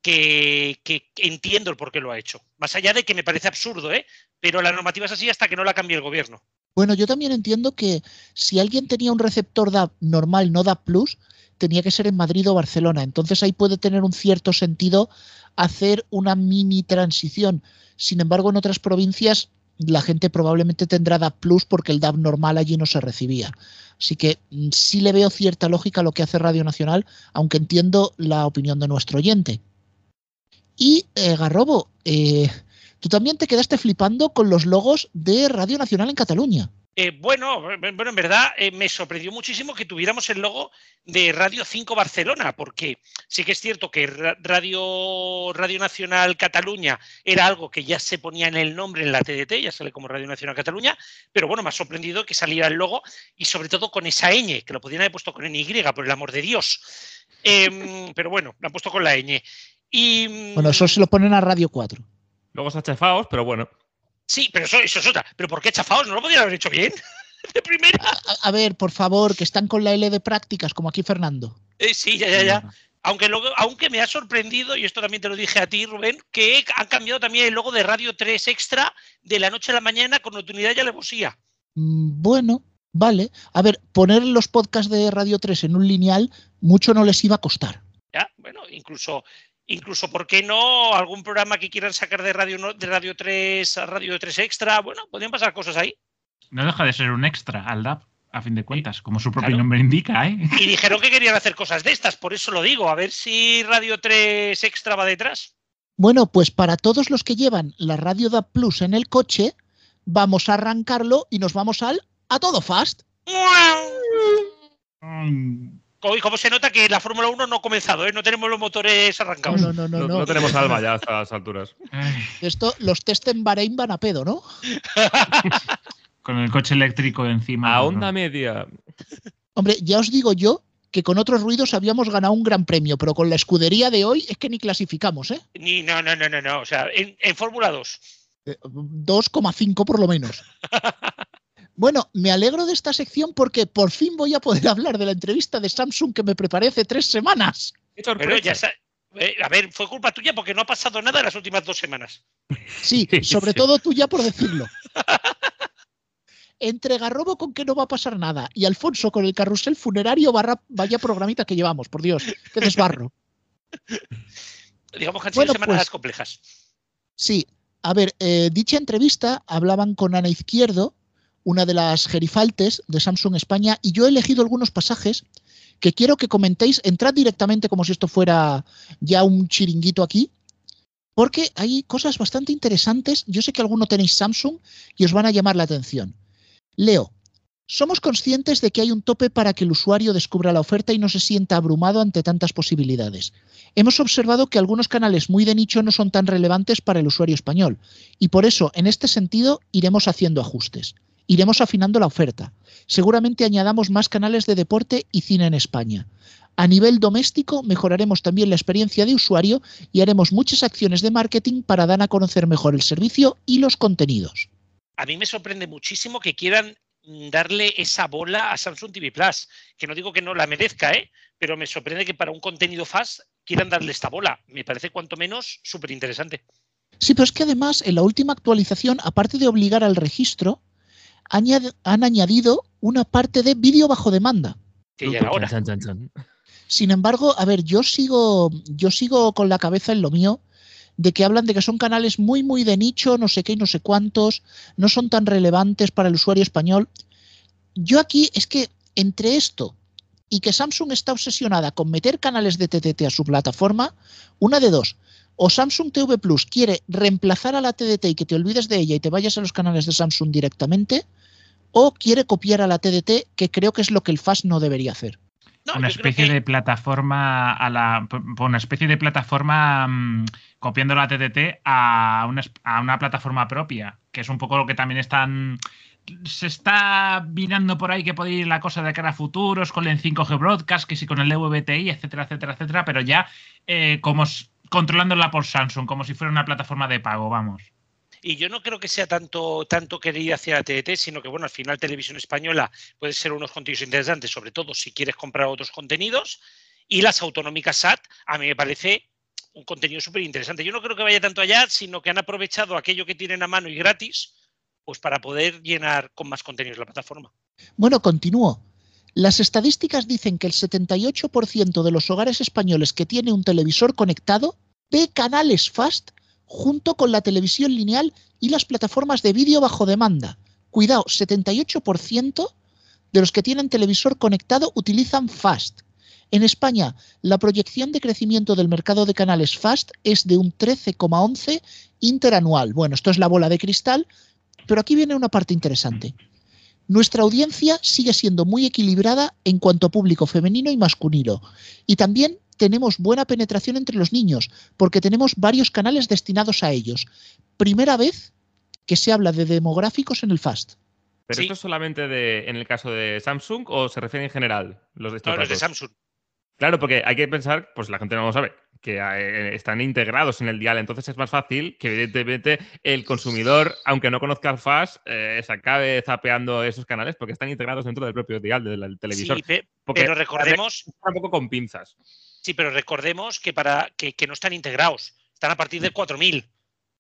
que, que entiendo el por qué lo ha hecho. Más allá de que me parece absurdo, ¿eh? pero la normativa es así hasta que no la cambie el gobierno. Bueno, yo también entiendo que si alguien tenía un receptor DAB normal, no DAB Plus, tenía que ser en Madrid o Barcelona. Entonces ahí puede tener un cierto sentido hacer una mini transición. Sin embargo, en otras provincias la gente probablemente tendrá DAB Plus porque el DAB normal allí no se recibía. Así que mm, sí le veo cierta lógica a lo que hace Radio Nacional, aunque entiendo la opinión de nuestro oyente. Y eh, Garrobo, eh, tú también te quedaste flipando con los logos de Radio Nacional en Cataluña. Eh, bueno, bueno, en verdad eh, me sorprendió muchísimo que tuviéramos el logo de Radio 5 Barcelona, porque sí que es cierto que Radio, Radio Nacional Cataluña era algo que ya se ponía en el nombre en la TDT, ya sale como Radio Nacional Cataluña, pero bueno, me ha sorprendido que saliera el logo y sobre todo con esa ñ, que lo podrían haber puesto con NY, por el amor de Dios. Em, <laughs> pero bueno, lo han puesto con la ñ. Y, Bueno, eso se lo ponen a Radio 4. Luego se ha chafaos, pero bueno. Sí, pero eso, eso es otra. ¿Pero por qué chafados? ¿No lo podían haber hecho bien? <laughs> De primera. A, a ver, por favor, que están con la L de prácticas, como aquí Fernando. Eh, sí, ya, ya, ya. Aunque, luego, aunque me ha sorprendido, y esto también te lo dije a ti, Rubén, que han cambiado también el logo de Radio 3 Extra de la noche a la mañana con nocturnidad y alevosía. Mm, Bueno, vale. A ver, poner los podcasts de Radio 3 en un lineal mucho no les iba a costar. Ya, bueno, incluso, incluso, ¿por qué no? Algún programa que quieran sacar de Radio, de Radio 3 a Radio 3 Extra, bueno, podrían pasar cosas ahí. No deja de ser un extra al DAP, a fin de cuentas, como su propio Claro. nombre indica, ¿eh? Y dijeron que querían hacer cosas de estas, por eso lo digo, a ver si Radio 3 Extra va detrás. Bueno, pues para todos los que llevan la Radio DAB Plus en el coche, vamos a arrancarlo y nos vamos al a todo fast. Hoy, como se nota que la Fórmula 1 no ha comenzado, ¿eh? no tenemos los motores arrancados. No, no, no, No, no. no tenemos alma ya a estas alturas. Esto, los test en Bahrein van a pedo, ¿no? <laughs> Con el coche eléctrico encima. A onda no. media. Hombre, ya os digo yo que con otros ruidos habíamos ganado un gran premio, pero con la escudería de hoy es que ni clasificamos, ¿eh? Ni, no, no, no, no, no. O sea, en, en Fórmula 2. Eh, 2,5 por lo menos. <laughs> Bueno, me alegro de esta sección porque por fin voy a poder <laughs> hablar de la entrevista de Samsung que me preparé hace tres semanas. Pero ya eh, a ver, fue culpa tuya porque no ha pasado nada en las últimas dos semanas. Sí, <laughs> sobre todo tú ya por decirlo. Entre Garrobo con que no va a pasar nada y Alfonso con el carrusel funerario barra, vaya programita que llevamos, por Dios, qué desbarro. <laughs> Digamos que han sido Bueno, semanas pues- complejas. Sí, a ver, eh, dicha entrevista hablaban con Ana Izquierdo, una de las gerifaltes de Samsung España, y yo he elegido algunos pasajes que quiero que comentéis. Entrad directamente como si esto fuera ya un chiringuito aquí, porque hay cosas bastante interesantes. Yo sé que alguno tenéis Samsung y os van a llamar la atención. Leo. Somos conscientes de que hay un tope para que el usuario descubra la oferta y no se sienta abrumado ante tantas posibilidades. Hemos observado que algunos canales muy de nicho no son tan relevantes para el usuario español y por eso, en este sentido, iremos haciendo ajustes. Iremos afinando la oferta. Seguramente añadamos más canales de deporte y cine en España. A nivel doméstico, mejoraremos también la experiencia de usuario y haremos muchas acciones de marketing para dar a conocer mejor el servicio y los contenidos. A mí me sorprende muchísimo que quieran mm, darle esa bola a Samsung TV Plus. Que no digo que no la merezca, ¿eh? pero me sorprende que para un contenido fast quieran darle esta bola. Me parece cuanto menos súper interesante. Sí, pero es que además en la última actualización, aparte de obligar al registro, han añadido una parte de vídeo bajo demanda. Que ya era hora. Chan, chan, chan. Sin embargo, a ver, yo sigo, yo sigo con la cabeza en lo mío de que hablan de que son canales muy, muy de nicho, no sé qué y no sé cuántos, no son tan relevantes para el usuario español. Yo aquí es que entre esto y que Samsung está obsesionada con meter canales de TTT a su plataforma, una de dos. O Samsung TV Plus quiere reemplazar a la TDT y que te olvides de ella y te vayas a los canales de Samsung directamente, o quiere copiar a la TDT, que creo que es lo que el FAS no debería hacer. una especie de plataforma a la una especie de plataforma copiando la TDT a una, a una plataforma propia, que es un poco lo que también están se está mirando por ahí que puede ir la cosa de cara a futuros con el 5G Broadcast, que sí con el VTI, etcétera, etcétera, etcétera, pero ya eh, como controlándola por Samsung, como si fuera una plataforma de pago, vamos. Y yo no creo que sea tanto, tanto querer hacia la TDT, sino que, bueno, al final Televisión Española puede ser unos contenidos interesantes, sobre todo si quieres comprar otros contenidos. Y las autonómicas SAT, a mí me parece un contenido súper interesante. Yo no creo que vaya tanto allá, sino que han aprovechado aquello que tienen a mano y gratis pues para poder llenar con más contenidos la plataforma. Bueno, continúo. Las estadísticas dicen que el 78% de los hogares españoles que tiene un televisor conectado ve canales FAST junto con la televisión lineal y las plataformas de vídeo bajo demanda. Cuidado, 78% de los que tienen televisor conectado utilizan FAST. En España, la proyección de crecimiento del mercado de canales FAST es de un 13,11 interanual. Bueno, esto es la bola de cristal, pero aquí viene una parte interesante. Nuestra audiencia sigue siendo muy equilibrada en cuanto a público femenino y masculino. Y también tenemos buena penetración entre los niños, porque tenemos varios canales destinados a ellos. Primera vez que se habla de demográficos en el FAST. ¿Pero esto es solamente de, en el caso de Samsung o se refiere en general los de estos de Samsung. Claro, porque hay que pensar, pues la gente no lo sabe, que eh, están integrados en el dial. Entonces es más fácil que, evidentemente, el consumidor, aunque no conozca el FAS, eh, se acabe zapeando esos canales porque están integrados dentro del propio dial del, televisor. Sí, pero recordemos. Un poco con pinzas. Sí, pero recordemos que, para, que, no están integrados. Están a partir de 4000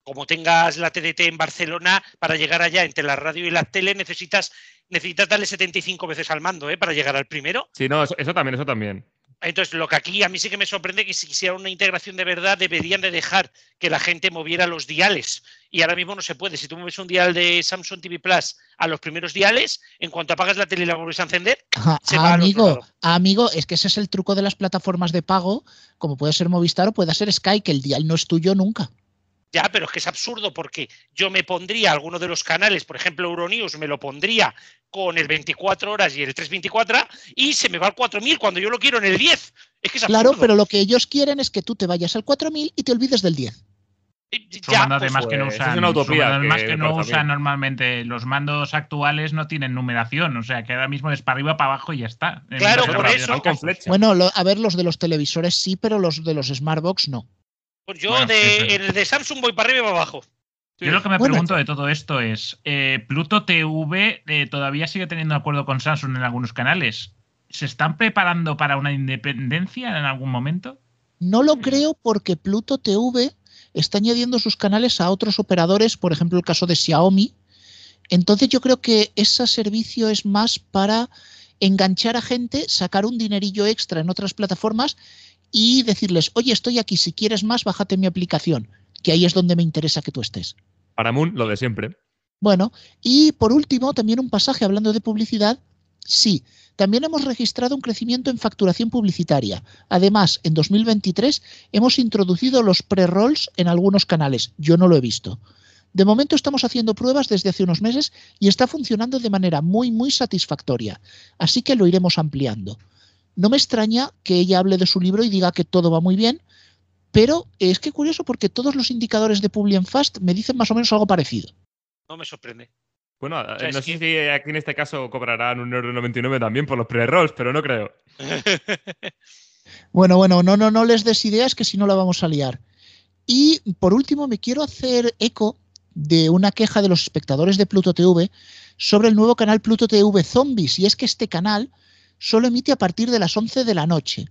como tengas la TDT en Barcelona, para llegar allá entre la radio y la tele necesitas, necesitas darle 75 veces al mando ¿eh? para llegar al primero. Sí, no, eso también, eso también. Entonces, lo que aquí a mí sí que me sorprende que si quisiera una integración de verdad, deberían de dejar que la gente moviera los diales. Y ahora mismo no se puede. Si tú mueves un dial de Samsung TV Plus a los primeros diales, en cuanto apagas la tele y la vuelves a encender, se va amigo, amigo, es que ese es el truco de las plataformas de pago, como puede ser Movistar o puede ser Sky, que el dial no es tuyo nunca. Ya, pero es que es absurdo porque yo me pondría alguno de los canales, por ejemplo Euronews, me lo pondría con el 24 horas y el 324 y se me va al 4000 cuando yo lo quiero en el 10. Es que es claro, pero lo que ellos quieren es que tú te vayas al 4000 y te olvides del 10. Ya, pues, además que no usan, es una utopía además que, no usan normalmente los mandos actuales no tienen numeración, o sea que ahora mismo es para arriba, para abajo y ya está. Claro, por eso. Bueno, a ver, los de los televisores sí, pero los de los Smartbox no. Pues yo de, el de Samsung voy para arriba y para abajo. Yo lo que me pregunto de todo esto es, eh, Pluto TV eh, todavía sigue teniendo acuerdo con Samsung en algunos canales. ¿Se están preparando para una independencia en algún momento? No lo creo porque Pluto TV está añadiendo sus canales a otros operadores, por ejemplo el caso de Xiaomi. Entonces yo creo que ese servicio es más para enganchar a gente, sacar un dinerillo extra en otras plataformas y decirles, oye, estoy aquí, si quieres más, bájate mi aplicación, que ahí es donde me interesa que tú estés. Para Moon, lo de siempre. Bueno, y por último, también un pasaje hablando de publicidad. Sí, también hemos registrado un crecimiento en facturación publicitaria. Además, en 2023 hemos introducido los pre-rolls en algunos canales. Yo no lo he visto. De momento estamos haciendo pruebas desde hace unos meses y está funcionando de manera muy, muy satisfactoria. Así que lo iremos ampliando. No me extraña que ella hable de su libro y diga que todo va muy bien, pero es que curioso porque todos los indicadores de Publi Fast me dicen más o menos algo parecido. No me sorprende. Bueno, no sé si aquí en este caso cobrarán un euro 99 también por los pre-rolls, pero no creo. <laughs> bueno, bueno, no, no, no les des ideas que si no la vamos a liar. Y por último, me quiero hacer eco de una queja de los espectadores de Pluto TV sobre el nuevo canal Pluto TV Zombies. Y es que este canal solo emite a partir de las 11 de la noche.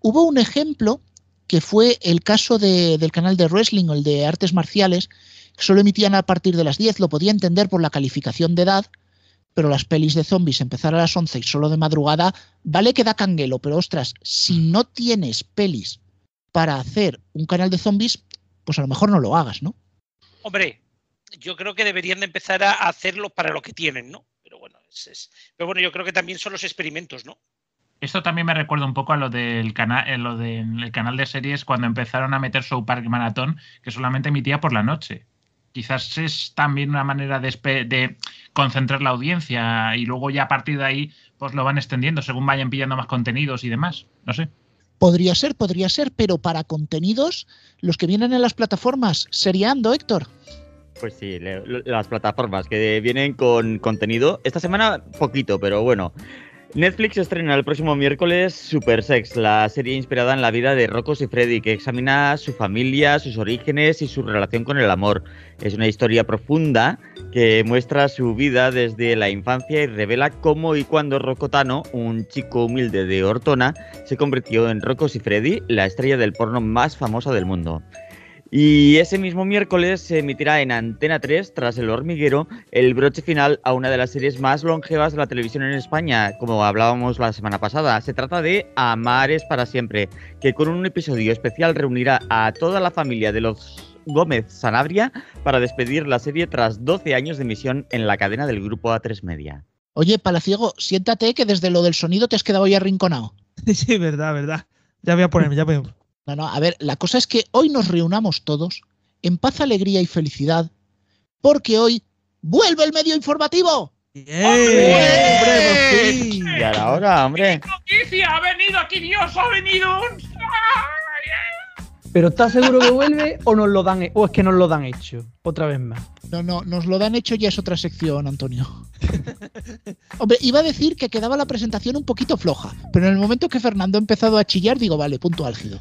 Hubo un ejemplo que fue el caso del canal de wrestling o el de artes marciales, que solo emitían a partir de las 10, lo podía entender por la calificación de edad, pero las pelis de zombies empezar a las 11 y solo de madrugada, vale que da canguelo, pero ostras, si no tienes pelis para hacer un canal de zombies, pues a lo mejor no lo hagas, ¿no? Hombre, yo creo que deberían de empezar a hacerlo para lo que tienen, ¿no? Pero bueno, yo creo que también son los experimentos, ¿no? Esto también me recuerda un poco a lo del canal, eh, lo del canal de series cuando empezaron a meter Show Park Marathon, que solamente emitía por la noche. quizás es también una manera de concentrar la audiencia y luego ya a partir de ahí pues lo van extendiendo según vayan pillando más contenidos y demás. No sé. Podría ser, podría ser, pero para contenidos, los que vienen en las plataformas, seriando, Héctor. Pues sí, las plataformas que vienen con contenido. Esta semana poquito, pero bueno. Netflix estrena el próximo miércoles Super Sex, la serie inspirada en la vida de Rocco y Freddy, que examina su familia, sus orígenes y su relación con el amor. Es una historia profunda que muestra su vida desde la infancia y revela cómo y cuándo Rocco Tano, un chico humilde de Ortona, se convirtió en Rocco y Freddy, la estrella del porno más famosa del mundo. Y ese mismo miércoles se emitirá en Antena 3, tras El Hormiguero, el broche final a una de las series más longevas de la televisión en España, como hablábamos la semana pasada. Se trata de Amares para siempre, que con un episodio especial reunirá a toda la familia de los Gómez Sanabria para despedir la serie tras 12 años de emisión en la cadena del grupo A3 Media. Oye, Palaciego, siéntate que desde lo del sonido te has quedado ya arrinconado. <laughs> Sí, verdad, verdad. Ya voy a ponerme, ya voy a... No, no, a ver, la cosa es que hoy nos reunamos todos en paz, alegría y felicidad, porque hoy vuelve el medio informativo. Y ahora, hombre. ¡Noticia! ¡Ha venido aquí Dios! ¡Ha venido! ¿Pero estás seguro que vuelve o nos lo dan o es que nos lo dan hecho? Otra vez más. No, no, nos lo dan hecho ya es otra sección, Antonio. <laughs> Hombre, iba a decir que quedaba la presentación un poquito floja, pero en el momento que Fernando ha empezado a chillar, digo, vale, punto álgido.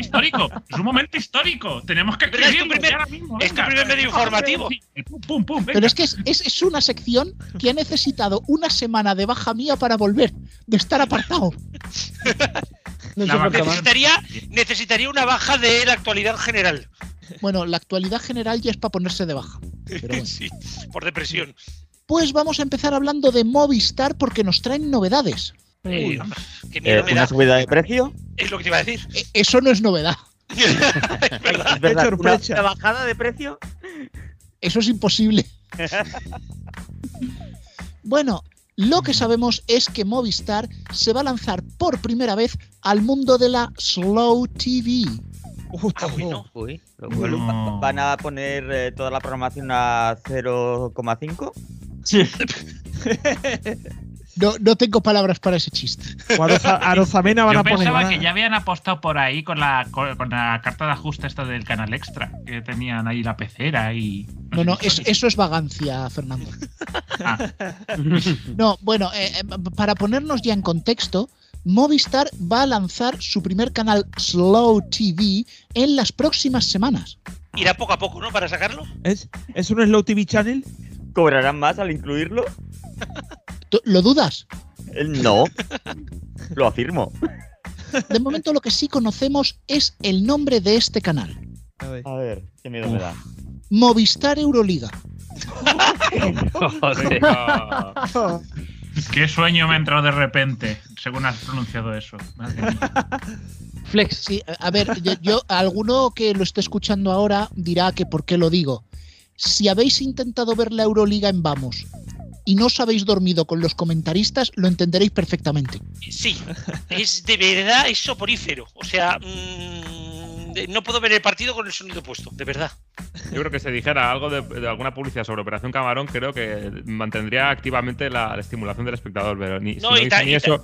histórico, es un momento histórico. Tenemos que Pero es tu escribirlo primer- ahora mismo. es tu primer medio informativo. Pum, pum, pum, venga. Pero es que es, es- es una sección que ha necesitado una semana de baja mía para volver, de estar apartado. <laughs> No. Necesitaría, necesitaría una baja de la actualidad general. Bueno, la actualidad general ya es para ponerse de baja. Pero <laughs> bueno. Sí, por depresión. Pues vamos a empezar hablando de Movistar porque nos traen novedades. Uy, qué miedo Eh, me ¿Una da. subida de precio? Es lo que te iba a decir. E- Eso no es novedad. <laughs> Es verdad. ¿Es verdad? Héctor, ¿Una, flecha. una bajada de precio? Eso es imposible. <laughs> Bueno, lo que sabemos es que Movistar se va a lanzar por primera vez al mundo de la Slow TV. Ah, bueno. Uy. No. ¿Van a poner eh, toda la programación a 0,5? <laughs> <laughs> No, no tengo palabras para ese chiste. O a Rosa- a Rosamena van Yo a poner. pensaba que ya habían apostado por ahí con la, con, la carta de ajuste esta del canal extra, que tenían ahí la pecera y... No, no, es- eso es vagancia, Fernando. Ah. <laughs> No, bueno, eh, eh, para ponernos ya en contexto, Movistar va a lanzar su primer canal Slow TV en las próximas semanas. Irá poco a poco, ¿no? Para sacarlo. ¿Es, ¿Es un Slow TV Channel? ¿Cobrarán más al incluirlo? <laughs> ¿Tú- ¿Lo dudas? Eh, No. <laughs> Lo afirmo. De momento lo que sí conocemos es el nombre de este canal. A ver. A ver, qué miedo me da. Movistar Euroliga. Joder. <laughs> Qué sueño me ha entrado de repente, según has pronunciado eso. Madre mía. Flex. Sí, a ver, yo, yo- alguno que lo esté escuchando ahora dirá que por qué lo digo. Si habéis intentado ver la Euroliga en Vamos y no os habéis dormido con los comentaristas, lo entenderéis perfectamente. Sí, es de verdad, es soporífero. O sea, mm, no puedo ver el partido con el sonido puesto, de verdad. Yo creo que si dijera algo de, de alguna publicidad sobre Operación Camarón, creo que mantendría activamente la, la estimulación del espectador, pero ni, si No, no y hice ta- ni y eso.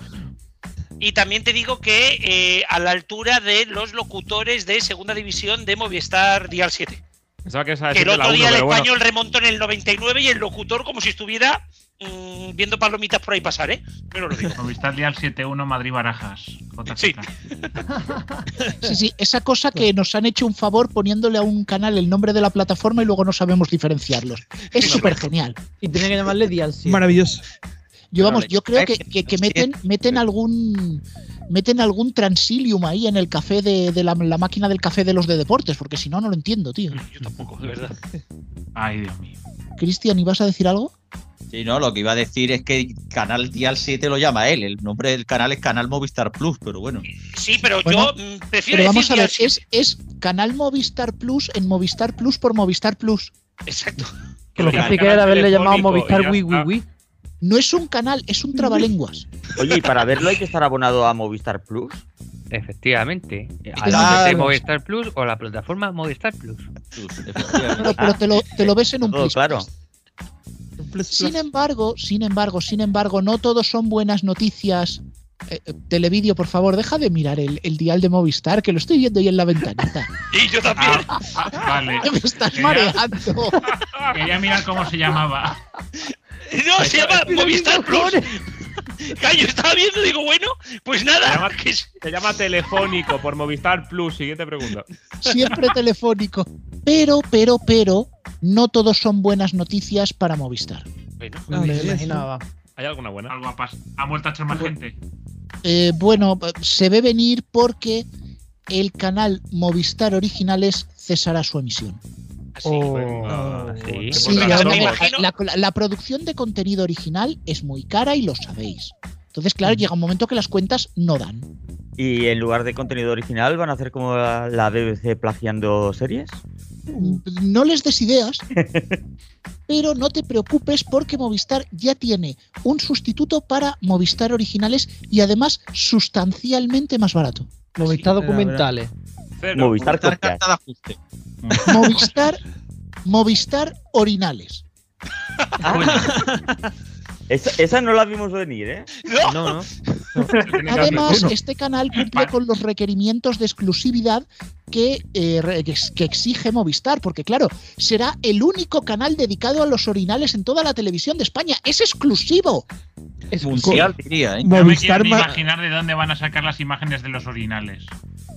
Y también te digo que eh, a la altura de los locutores de segunda división de Movistar Dial 7. Pensaba que el otro uno, día el bueno. español remontó en el 99 y el locutor como si estuviera mm, viendo palomitas por ahí pasar, ¿eh? Pero lo digo. <laughs> Movistar Dial 7-1 Madrid Barajas. Sí. <laughs> Sí, sí, esa cosa que nos han hecho un favor poniéndole a un canal el nombre de la plataforma y luego no sabemos diferenciarlos. Es súper genial. Y tenía que llamarle Dial 7. Maravilloso. Yo vamos, yo creo que, que- que meten, meten algún meten algún transilium ahí en el café de, de la, la máquina del café de los de deportes, porque si no, no lo entiendo, tío. Yo tampoco, de verdad. <laughs> Ay, Dios mío. Cristian, ¿ibas a decir algo? Sí, no, lo que iba a decir es que Canal Dial 7 lo llama él. El nombre del canal es Canal Movistar Plus, pero bueno. Sí, pero Bueno, yo mm, prefiero Pero vamos decir a ver, es, 7. es canal Movistar Plus en Movistar Plus por Movistar Plus. Exacto. Que lo que hace que era haberle llamado Movistar Wii Wii. Wii. No es un canal, es un trabalenguas. Oye, ¿y para verlo hay que estar abonado a Movistar Plus? Efectivamente. A Claro. la de Movistar Plus o la plataforma Movistar Plus. No, pero te lo, te lo ves en un Todo Plus claro. Sin embargo, sin embargo, sin embargo, no todos son buenas noticias. Eh, eh, televideo, por favor, deja de mirar el, el dial de Movistar, que lo estoy viendo ahí en la ventanita. <laughs> Y yo también. <laughs> Ah, vale. Me estás Quería- mareando. <laughs> Quería mirar cómo se llamaba. No, se llama Movistar Plus. <laughs> Yo estaba viendo, digo, bueno, pues Se nada. <laughs> se llama Telefónico por Movistar Plus. Siguiente pregunta. Siempre telefónico. Pero, pero, pero, no todos son buenas noticias para Movistar. Bueno, No me imaginaba. ¿Hay alguna buena? Algo ha, ha vuelto a echar más gente. Eh, bueno, se ve venir porque el canal Movistar Originales cesará su emisión. Así. Ah, sí. Sí, me la, imagino. la- la producción de contenido original es muy cara y lo sabéis. Entonces, claro, llega un momento que las cuentas no dan. Y en lugar de contenido original, ¿van a hacer como la la BBC plagiando series? No les des ideas, <laughs> pero no te preocupes porque Movistar ya tiene un sustituto para Movistar originales y además sustancialmente más barato. Movistar documentales. Movistar copias. cartada ajuste. <laughs> Movistar, Movistar orinales. Esa, esa no la vimos venir, ¿eh? No, No, no. Además, este canal cumple con los requerimientos de exclusividad que, eh, que ex- que exige Movistar, porque claro, será el único canal dedicado a los orinales en toda la televisión de España. Es exclusivo. Mundial, diría, ¿eh? No me quiero ni imaginar de dónde van a sacar las imágenes de los orinales.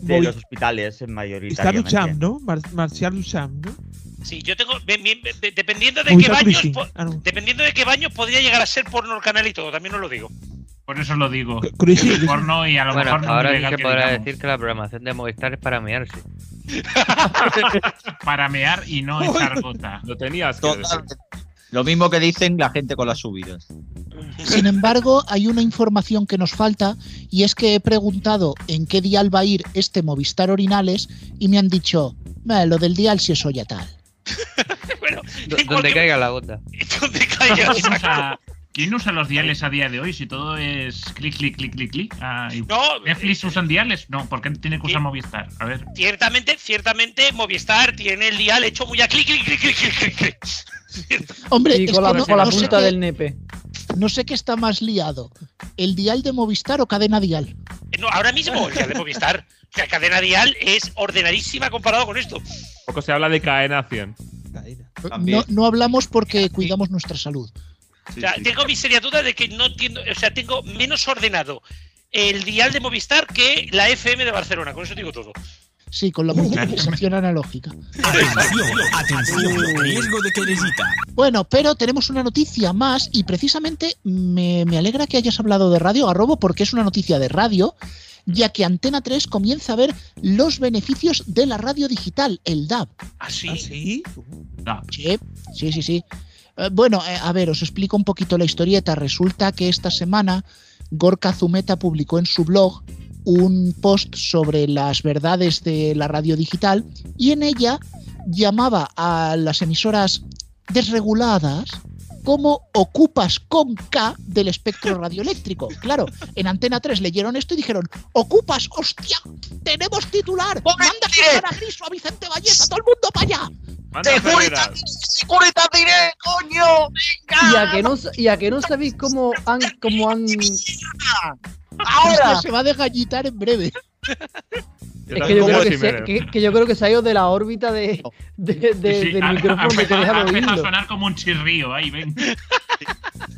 De Movi- los hospitales, Está mayoritariamente. Duchamp, ¿no? Mar- Marcial Duchamp, ¿no? Sí, yo tengo. dependiendo de qué baños. Po- Ah. Dependiendo de qué baños podría llegar a ser porno el canal y todo, también os lo digo. Por eso lo digo. Es porno y a lo Bueno, mejor no ahora sí se podrá digamos. decir que la programación de Movistar es para mearse. <laughs> Para mear y no echar gota. Lo tenías que decir. Lo mismo que dicen la gente con las subidas. Sin embargo, hay una información que nos falta y es que he preguntado en qué dial va a ir este Movistar Orinales y me han dicho, "Bah, lo del dial si eso ya tal. <laughs> bueno, Do- en Donde cualquier- caiga la gota. <laughs> donde caiga. <laughs> ¿Quién exacto. usa, quién usa los diales a día de hoy si todo es clic, clic, clic, clic, clic? Ah, No, ¿Netflix usan diales? No, ¿por qué tiene que usar Sí. Movistar? A ver. ciertamente, ciertamente Movistar tiene el dial hecho muy a clic, clic, clic, clic, clic, clic. Hombre, Y es con la, no, con la no sé punta del nepe. no sé qué está más liado, el dial de Movistar o cadena dial. No, ahora mismo el dial de Movistar, la cadena dial es ordenadísima comparado con esto. Poco se habla de caenación. No, no hablamos porque cuidamos nuestra salud. O sea, tengo mi seria duda de que no entiendo, o sea, tengo menos ordenado el dial de Movistar que la FM de Barcelona, con eso digo todo. Sí, con la multiplicación analógica. Atención, atención, riesgo de querellita. Bueno, pero tenemos una noticia más y precisamente me, me alegra que hayas hablado de Radio Garrobo porque es una noticia de radio, ya que Antena 3 comienza a ver los beneficios de la radio digital, el DAB. Así. ¿Ah, sí? No, Sí, sí, sí, sí. Eh, bueno, eh, a ver, os explico un poquito la historieta. Resulta que esta semana Gorka Zumeta publicó en su blog un post sobre las verdades de la radio digital y en ella llamaba a las emisoras desreguladas como ocupas con K del espectro radioeléctrico. Claro, en Antena 3 leyeron esto y dijeron, ocupas, hostia, tenemos titular, manda a a Griso, a Vicente Valleza, todo el mundo para allá. ¡Securitas diré, coño! Y a que no, y a que no sabéis cómo han, cómo han Ahora se va a desgallitar en breve. Yo Es que yo, creo que, se, que, que yo creo que se ha ido de la órbita de, de- de- Sí, sí, del ha- ha- micrófono ha- empezado a sonar como un chirrío. Ahí, ven.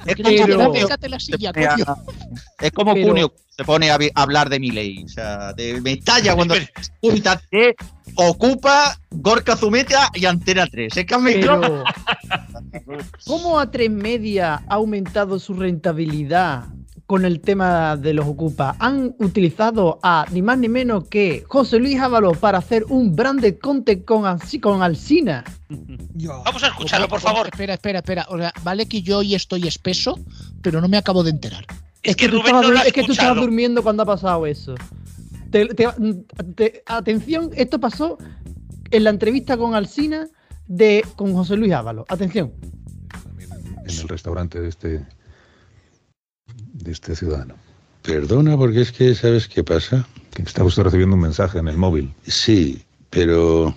Es es como Pero- Cunio se pone a, a hablar de mi ley. O sea, de, me estalla cuando <laughs> diré, ocupa Gorka Zumeta y Antena 3. Es que han. Pero, ¿cómo a tres media ha aumentado su rentabilidad con el tema de los Ocupa? Han utilizado a ni más ni menos que José Luis Ábalos para hacer un branded content con, con Alsina. <laughs> Vamos a escucharlo, por favor. Espera, espera, espera. O sea, vale que yo hoy estoy espeso, pero no me acabo de enterar. Es que tú Rubén estabas, no lo ha dur- es que tú estabas escuchado. durmiendo cuando ha pasado eso. Te- te- te- atención, esto pasó en la entrevista con Alsina de, con José Luis Ábalos. Atención. en el restaurante de este de este ciudadano. Perdona, porque es que ¿sabes qué pasa? Que está usted recibiendo un mensaje en el móvil. Sí, pero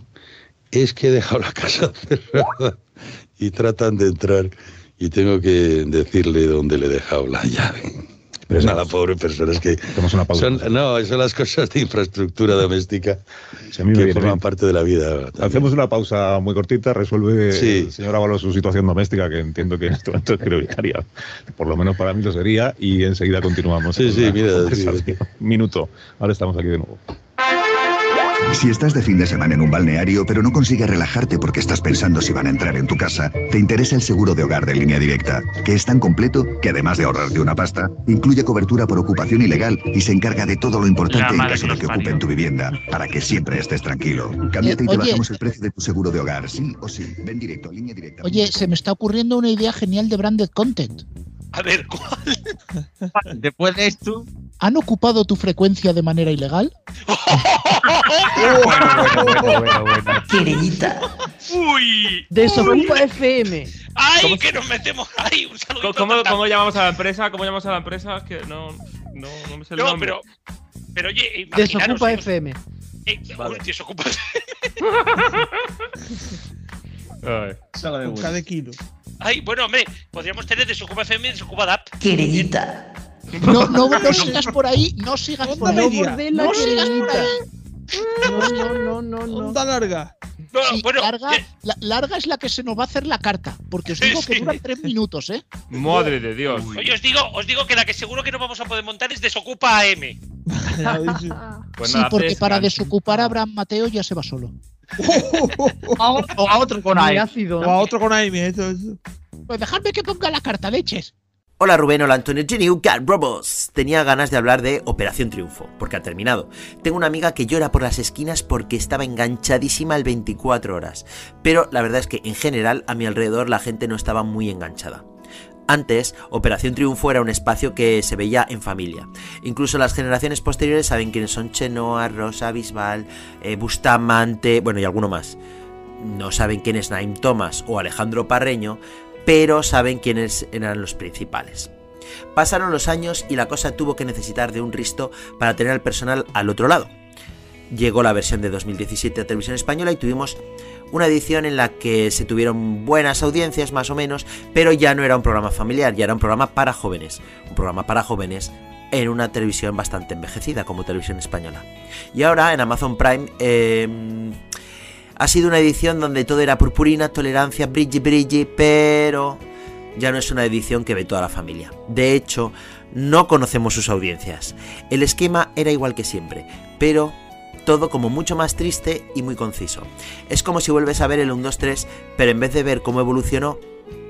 es que he dejado la casa <laughs> cerrada y tratan de entrar y tengo que decirle dónde le he dejado la llave. Pero Nada, pobre persona, es que Hacemos una pausa. son, no, son las cosas de infraestructura doméstica Sí, que forman bien. parte de la vida. Hacemos una pausa muy cortita, resuelve Sí. el señor Ábalos su situación doméstica, que entiendo que en este momento es prioritaria. Por lo menos para mí lo sería, y enseguida continuamos. Sí, sí, mira, sí. Minuto. Ahora estamos aquí de nuevo. Si estás de fin de semana en un balneario pero no consigues relajarte porque estás pensando si van a entrar en tu casa, te interesa el seguro de hogar de línea directa, que es tan completo que además de ahorrarte una pasta, incluye cobertura por ocupación ilegal y se encarga de todo lo importante en caso que de que ocupen tu vivienda, para que siempre estés tranquilo. Cámbiate y te oye. bajamos el precio de tu seguro de hogar, sí o sí. Ven directo a línea directa. Oye, se me está ocurriendo una idea genial de branded content. A ver, ¿cuál? <laughs> Después de esto, ¿Han ocupado tu frecuencia de manera ilegal? <laughs> Querellita. ¡Uy! Desocupa FM. ¡Ay, que nos metemos! ¡Ay, un saludito! ¿Cómo, cómo llamamos a la empresa? ¿Cómo llamamos a la empresa? Es que no, no, no me sé el No, nombre. pero, pero oye. Desocupa FM. eh, uy, desocupa <laughs> Ay. Con cada kilo. Ay, bueno, hombre, podríamos tener Desocupa FM y Desocupa DAP. Querellita. <laughs> No, no, no sigas por ahí, no sigas por ahí. No sigas por ahí. No, no, no, no, no. Onda larga. No, Sí, bueno, larga, eh, la- larga es la que se nos va a hacer la carta, porque os Sí, digo que sí. duran tres minutos, ¿eh? Madre de Dios. oye, os digo, os digo que la que seguro que no vamos a poder montar es Desocupa AM. <laughs> Pues sí, porque para desocupar a Abraham Mateo ya se va solo. <laughs> a otro, a otro con ahí. ácido. O a otro con Amy, eso, eso. Pues dejadme que ponga la carta, leches. Hola Rubén, hola Antonio Geniu, Cat Robots. Tenía ganas de hablar de Operación Triunfo, porque ha terminado. Tengo una amiga que llora por las esquinas porque estaba enganchadísima el 24 horas. Pero la verdad es que en general a mi alrededor la gente no estaba muy enganchada. Antes, Operación Triunfo era un espacio que se veía en familia. Incluso las generaciones posteriores saben quiénes son Chenoa, Rosa, Bisbal, eh, Bustamante, bueno y alguno más. No saben quién es Naim Thomas o Alejandro Parreño, pero saben quiénes eran los principales. Pasaron los años y la cosa tuvo que necesitar de un risto para tener al personal al otro lado. Llegó la versión de 2017 a Televisión Española y tuvimos una edición en la que se tuvieron buenas audiencias más o menos, pero ya no era un programa familiar, ya era un programa para jóvenes. Un programa para jóvenes en una televisión bastante envejecida como Televisión Española. Y ahora en Amazon Prime eh, ha sido una edición donde todo era purpurina, tolerancia, brilli, brilli, pero ya no es una edición que ve toda la familia. De hecho, no conocemos sus audiencias. El esquema era igual que siempre, pero todo como mucho más triste y muy conciso. Es como si vuelves a ver el 1, 2, 3, pero en vez de ver cómo evolucionó,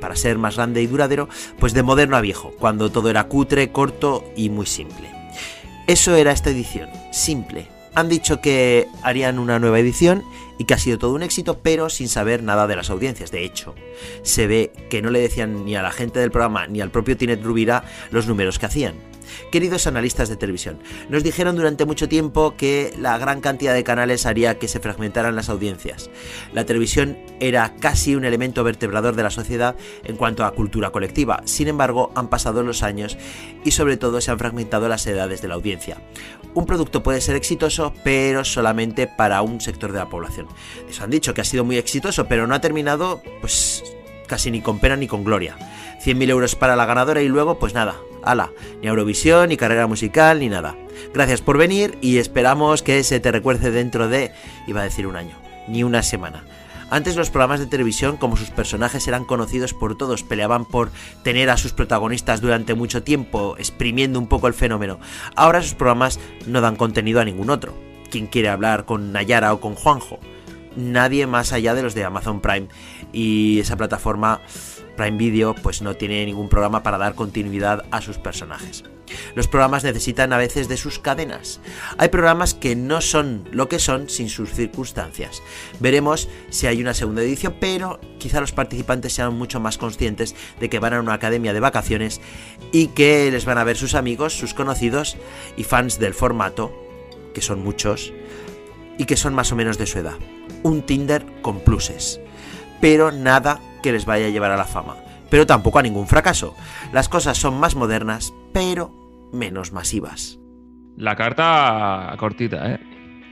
para ser más grande y duradero, pues de moderno a viejo, cuando todo era cutre, corto y muy simple. Eso era esta edición, simple. Han dicho que harían una nueva edición y que ha sido todo un éxito, pero sin saber nada de las audiencias. De hecho, se ve que no le decían ni a la gente del programa ni al propio Tinet Rubira los números que hacían. Queridos analistas de televisión, nos dijeron durante mucho tiempo que la gran cantidad de canales haría que se fragmentaran las audiencias. La televisión era casi un elemento vertebrador de la sociedad en cuanto a cultura colectiva. Sin embargo, han pasado los años y sobre todo se han fragmentado las edades de la audiencia. Un producto puede ser exitoso, pero solamente para un sector de la población. Eso han dicho que ha sido muy exitoso, pero no ha terminado, pues casi ni con pena ni con gloria. 100.000 euros para la ganadora y luego, pues nada, ala, ni Eurovisión, ni carrera musical, ni nada. Gracias por venir y esperamos que se te recuerde dentro de, iba a decir un año, ni una semana. Antes los programas de televisión, como sus personajes eran conocidos por todos, peleaban por tener a sus protagonistas durante mucho tiempo, exprimiendo un poco el fenómeno. Ahora sus programas no dan contenido a ningún otro. ¿Quién quiere hablar con Nayara o con Juanjo? Nadie más allá de los de Amazon Prime. Y esa plataforma Prime Video pues no tiene ningún programa para dar continuidad a sus personajes. Los programas necesitan a veces de sus cadenas. Hay programas que no son lo que son sin sus circunstancias. Veremos si hay una segunda edición, pero quizá los participantes sean mucho más conscientes de que van a una academia de vacaciones y que les van a ver sus amigos, sus conocidos y fans del formato, que son muchos, y que son más o menos de su edad. Un Tinder con pluses. Pero nada que les vaya a llevar a la fama. Pero tampoco a ningún fracaso. Las cosas son más modernas, pero menos masivas. La carta cortita, ¿eh?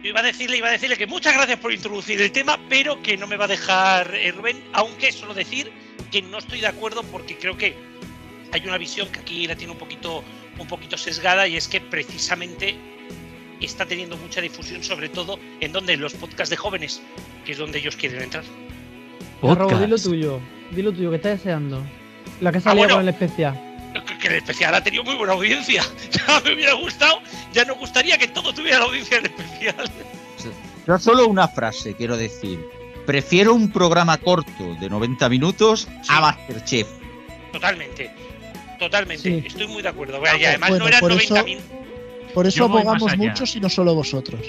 Yo iba a decirle, iba a decirle que muchas gracias por introducir el tema, pero que no me va a dejar eh, Rubén, aunque solo decir que no estoy de acuerdo porque creo que hay una visión que aquí la tiene un poquito, un poquito sesgada y es que precisamente está teniendo mucha difusión, sobre todo en donde los podcasts de jóvenes, que es donde ellos quieren entrar. Robo, dilo tuyo. Dilo tuyo, que estás deseando. La que salía bueno. con el especial. Que- Que el especial ha tenido muy buena audiencia. <laughs> Ya me hubiera gustado, ya nos gustaría que todo tuviera la audiencia del especial. Yo solo una frase quiero decir. Prefiero un programa corto de 90 minutos a Masterchef. Totalmente. Totalmente. Sí. Estoy muy de acuerdo. y además Bueno, no eran por 90 eso- minutos. Por eso abogamos más allá. muchos y no solo vosotros.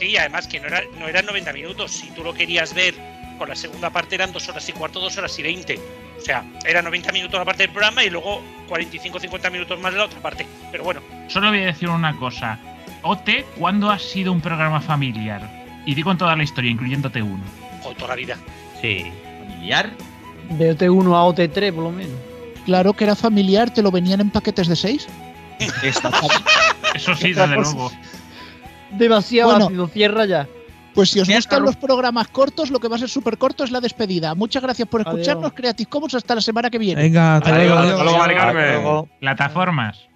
Sí, además que no, era, no eran 90 minutos. Si tú lo querías ver con la segunda parte eran dos horas y cuarto, dos horas y 20. O sea, era 90 minutos la parte del programa y luego 45-50 minutos más de la otra parte. Pero bueno, Solo voy a decir una cosa. OT, ¿cuándo ha sido un programa familiar? Y digo en toda la historia, incluyendo T1. joder, toda la vida. Sí. ¿Familiar? De OT1 a OT3, por lo menos. Claro que era familiar, te lo venían en paquetes de seis. <laughs> Eso sí, desde luego. Demasiado Bueno. ácido, cierra ya. Pues si os Mira, gustan los programas cortos, lo que va a ser súper corto es la despedida. Muchas gracias por Adiós. escucharnos, Creative Commons. Hasta la semana que viene. Venga, hasta hasta luego. Plataformas.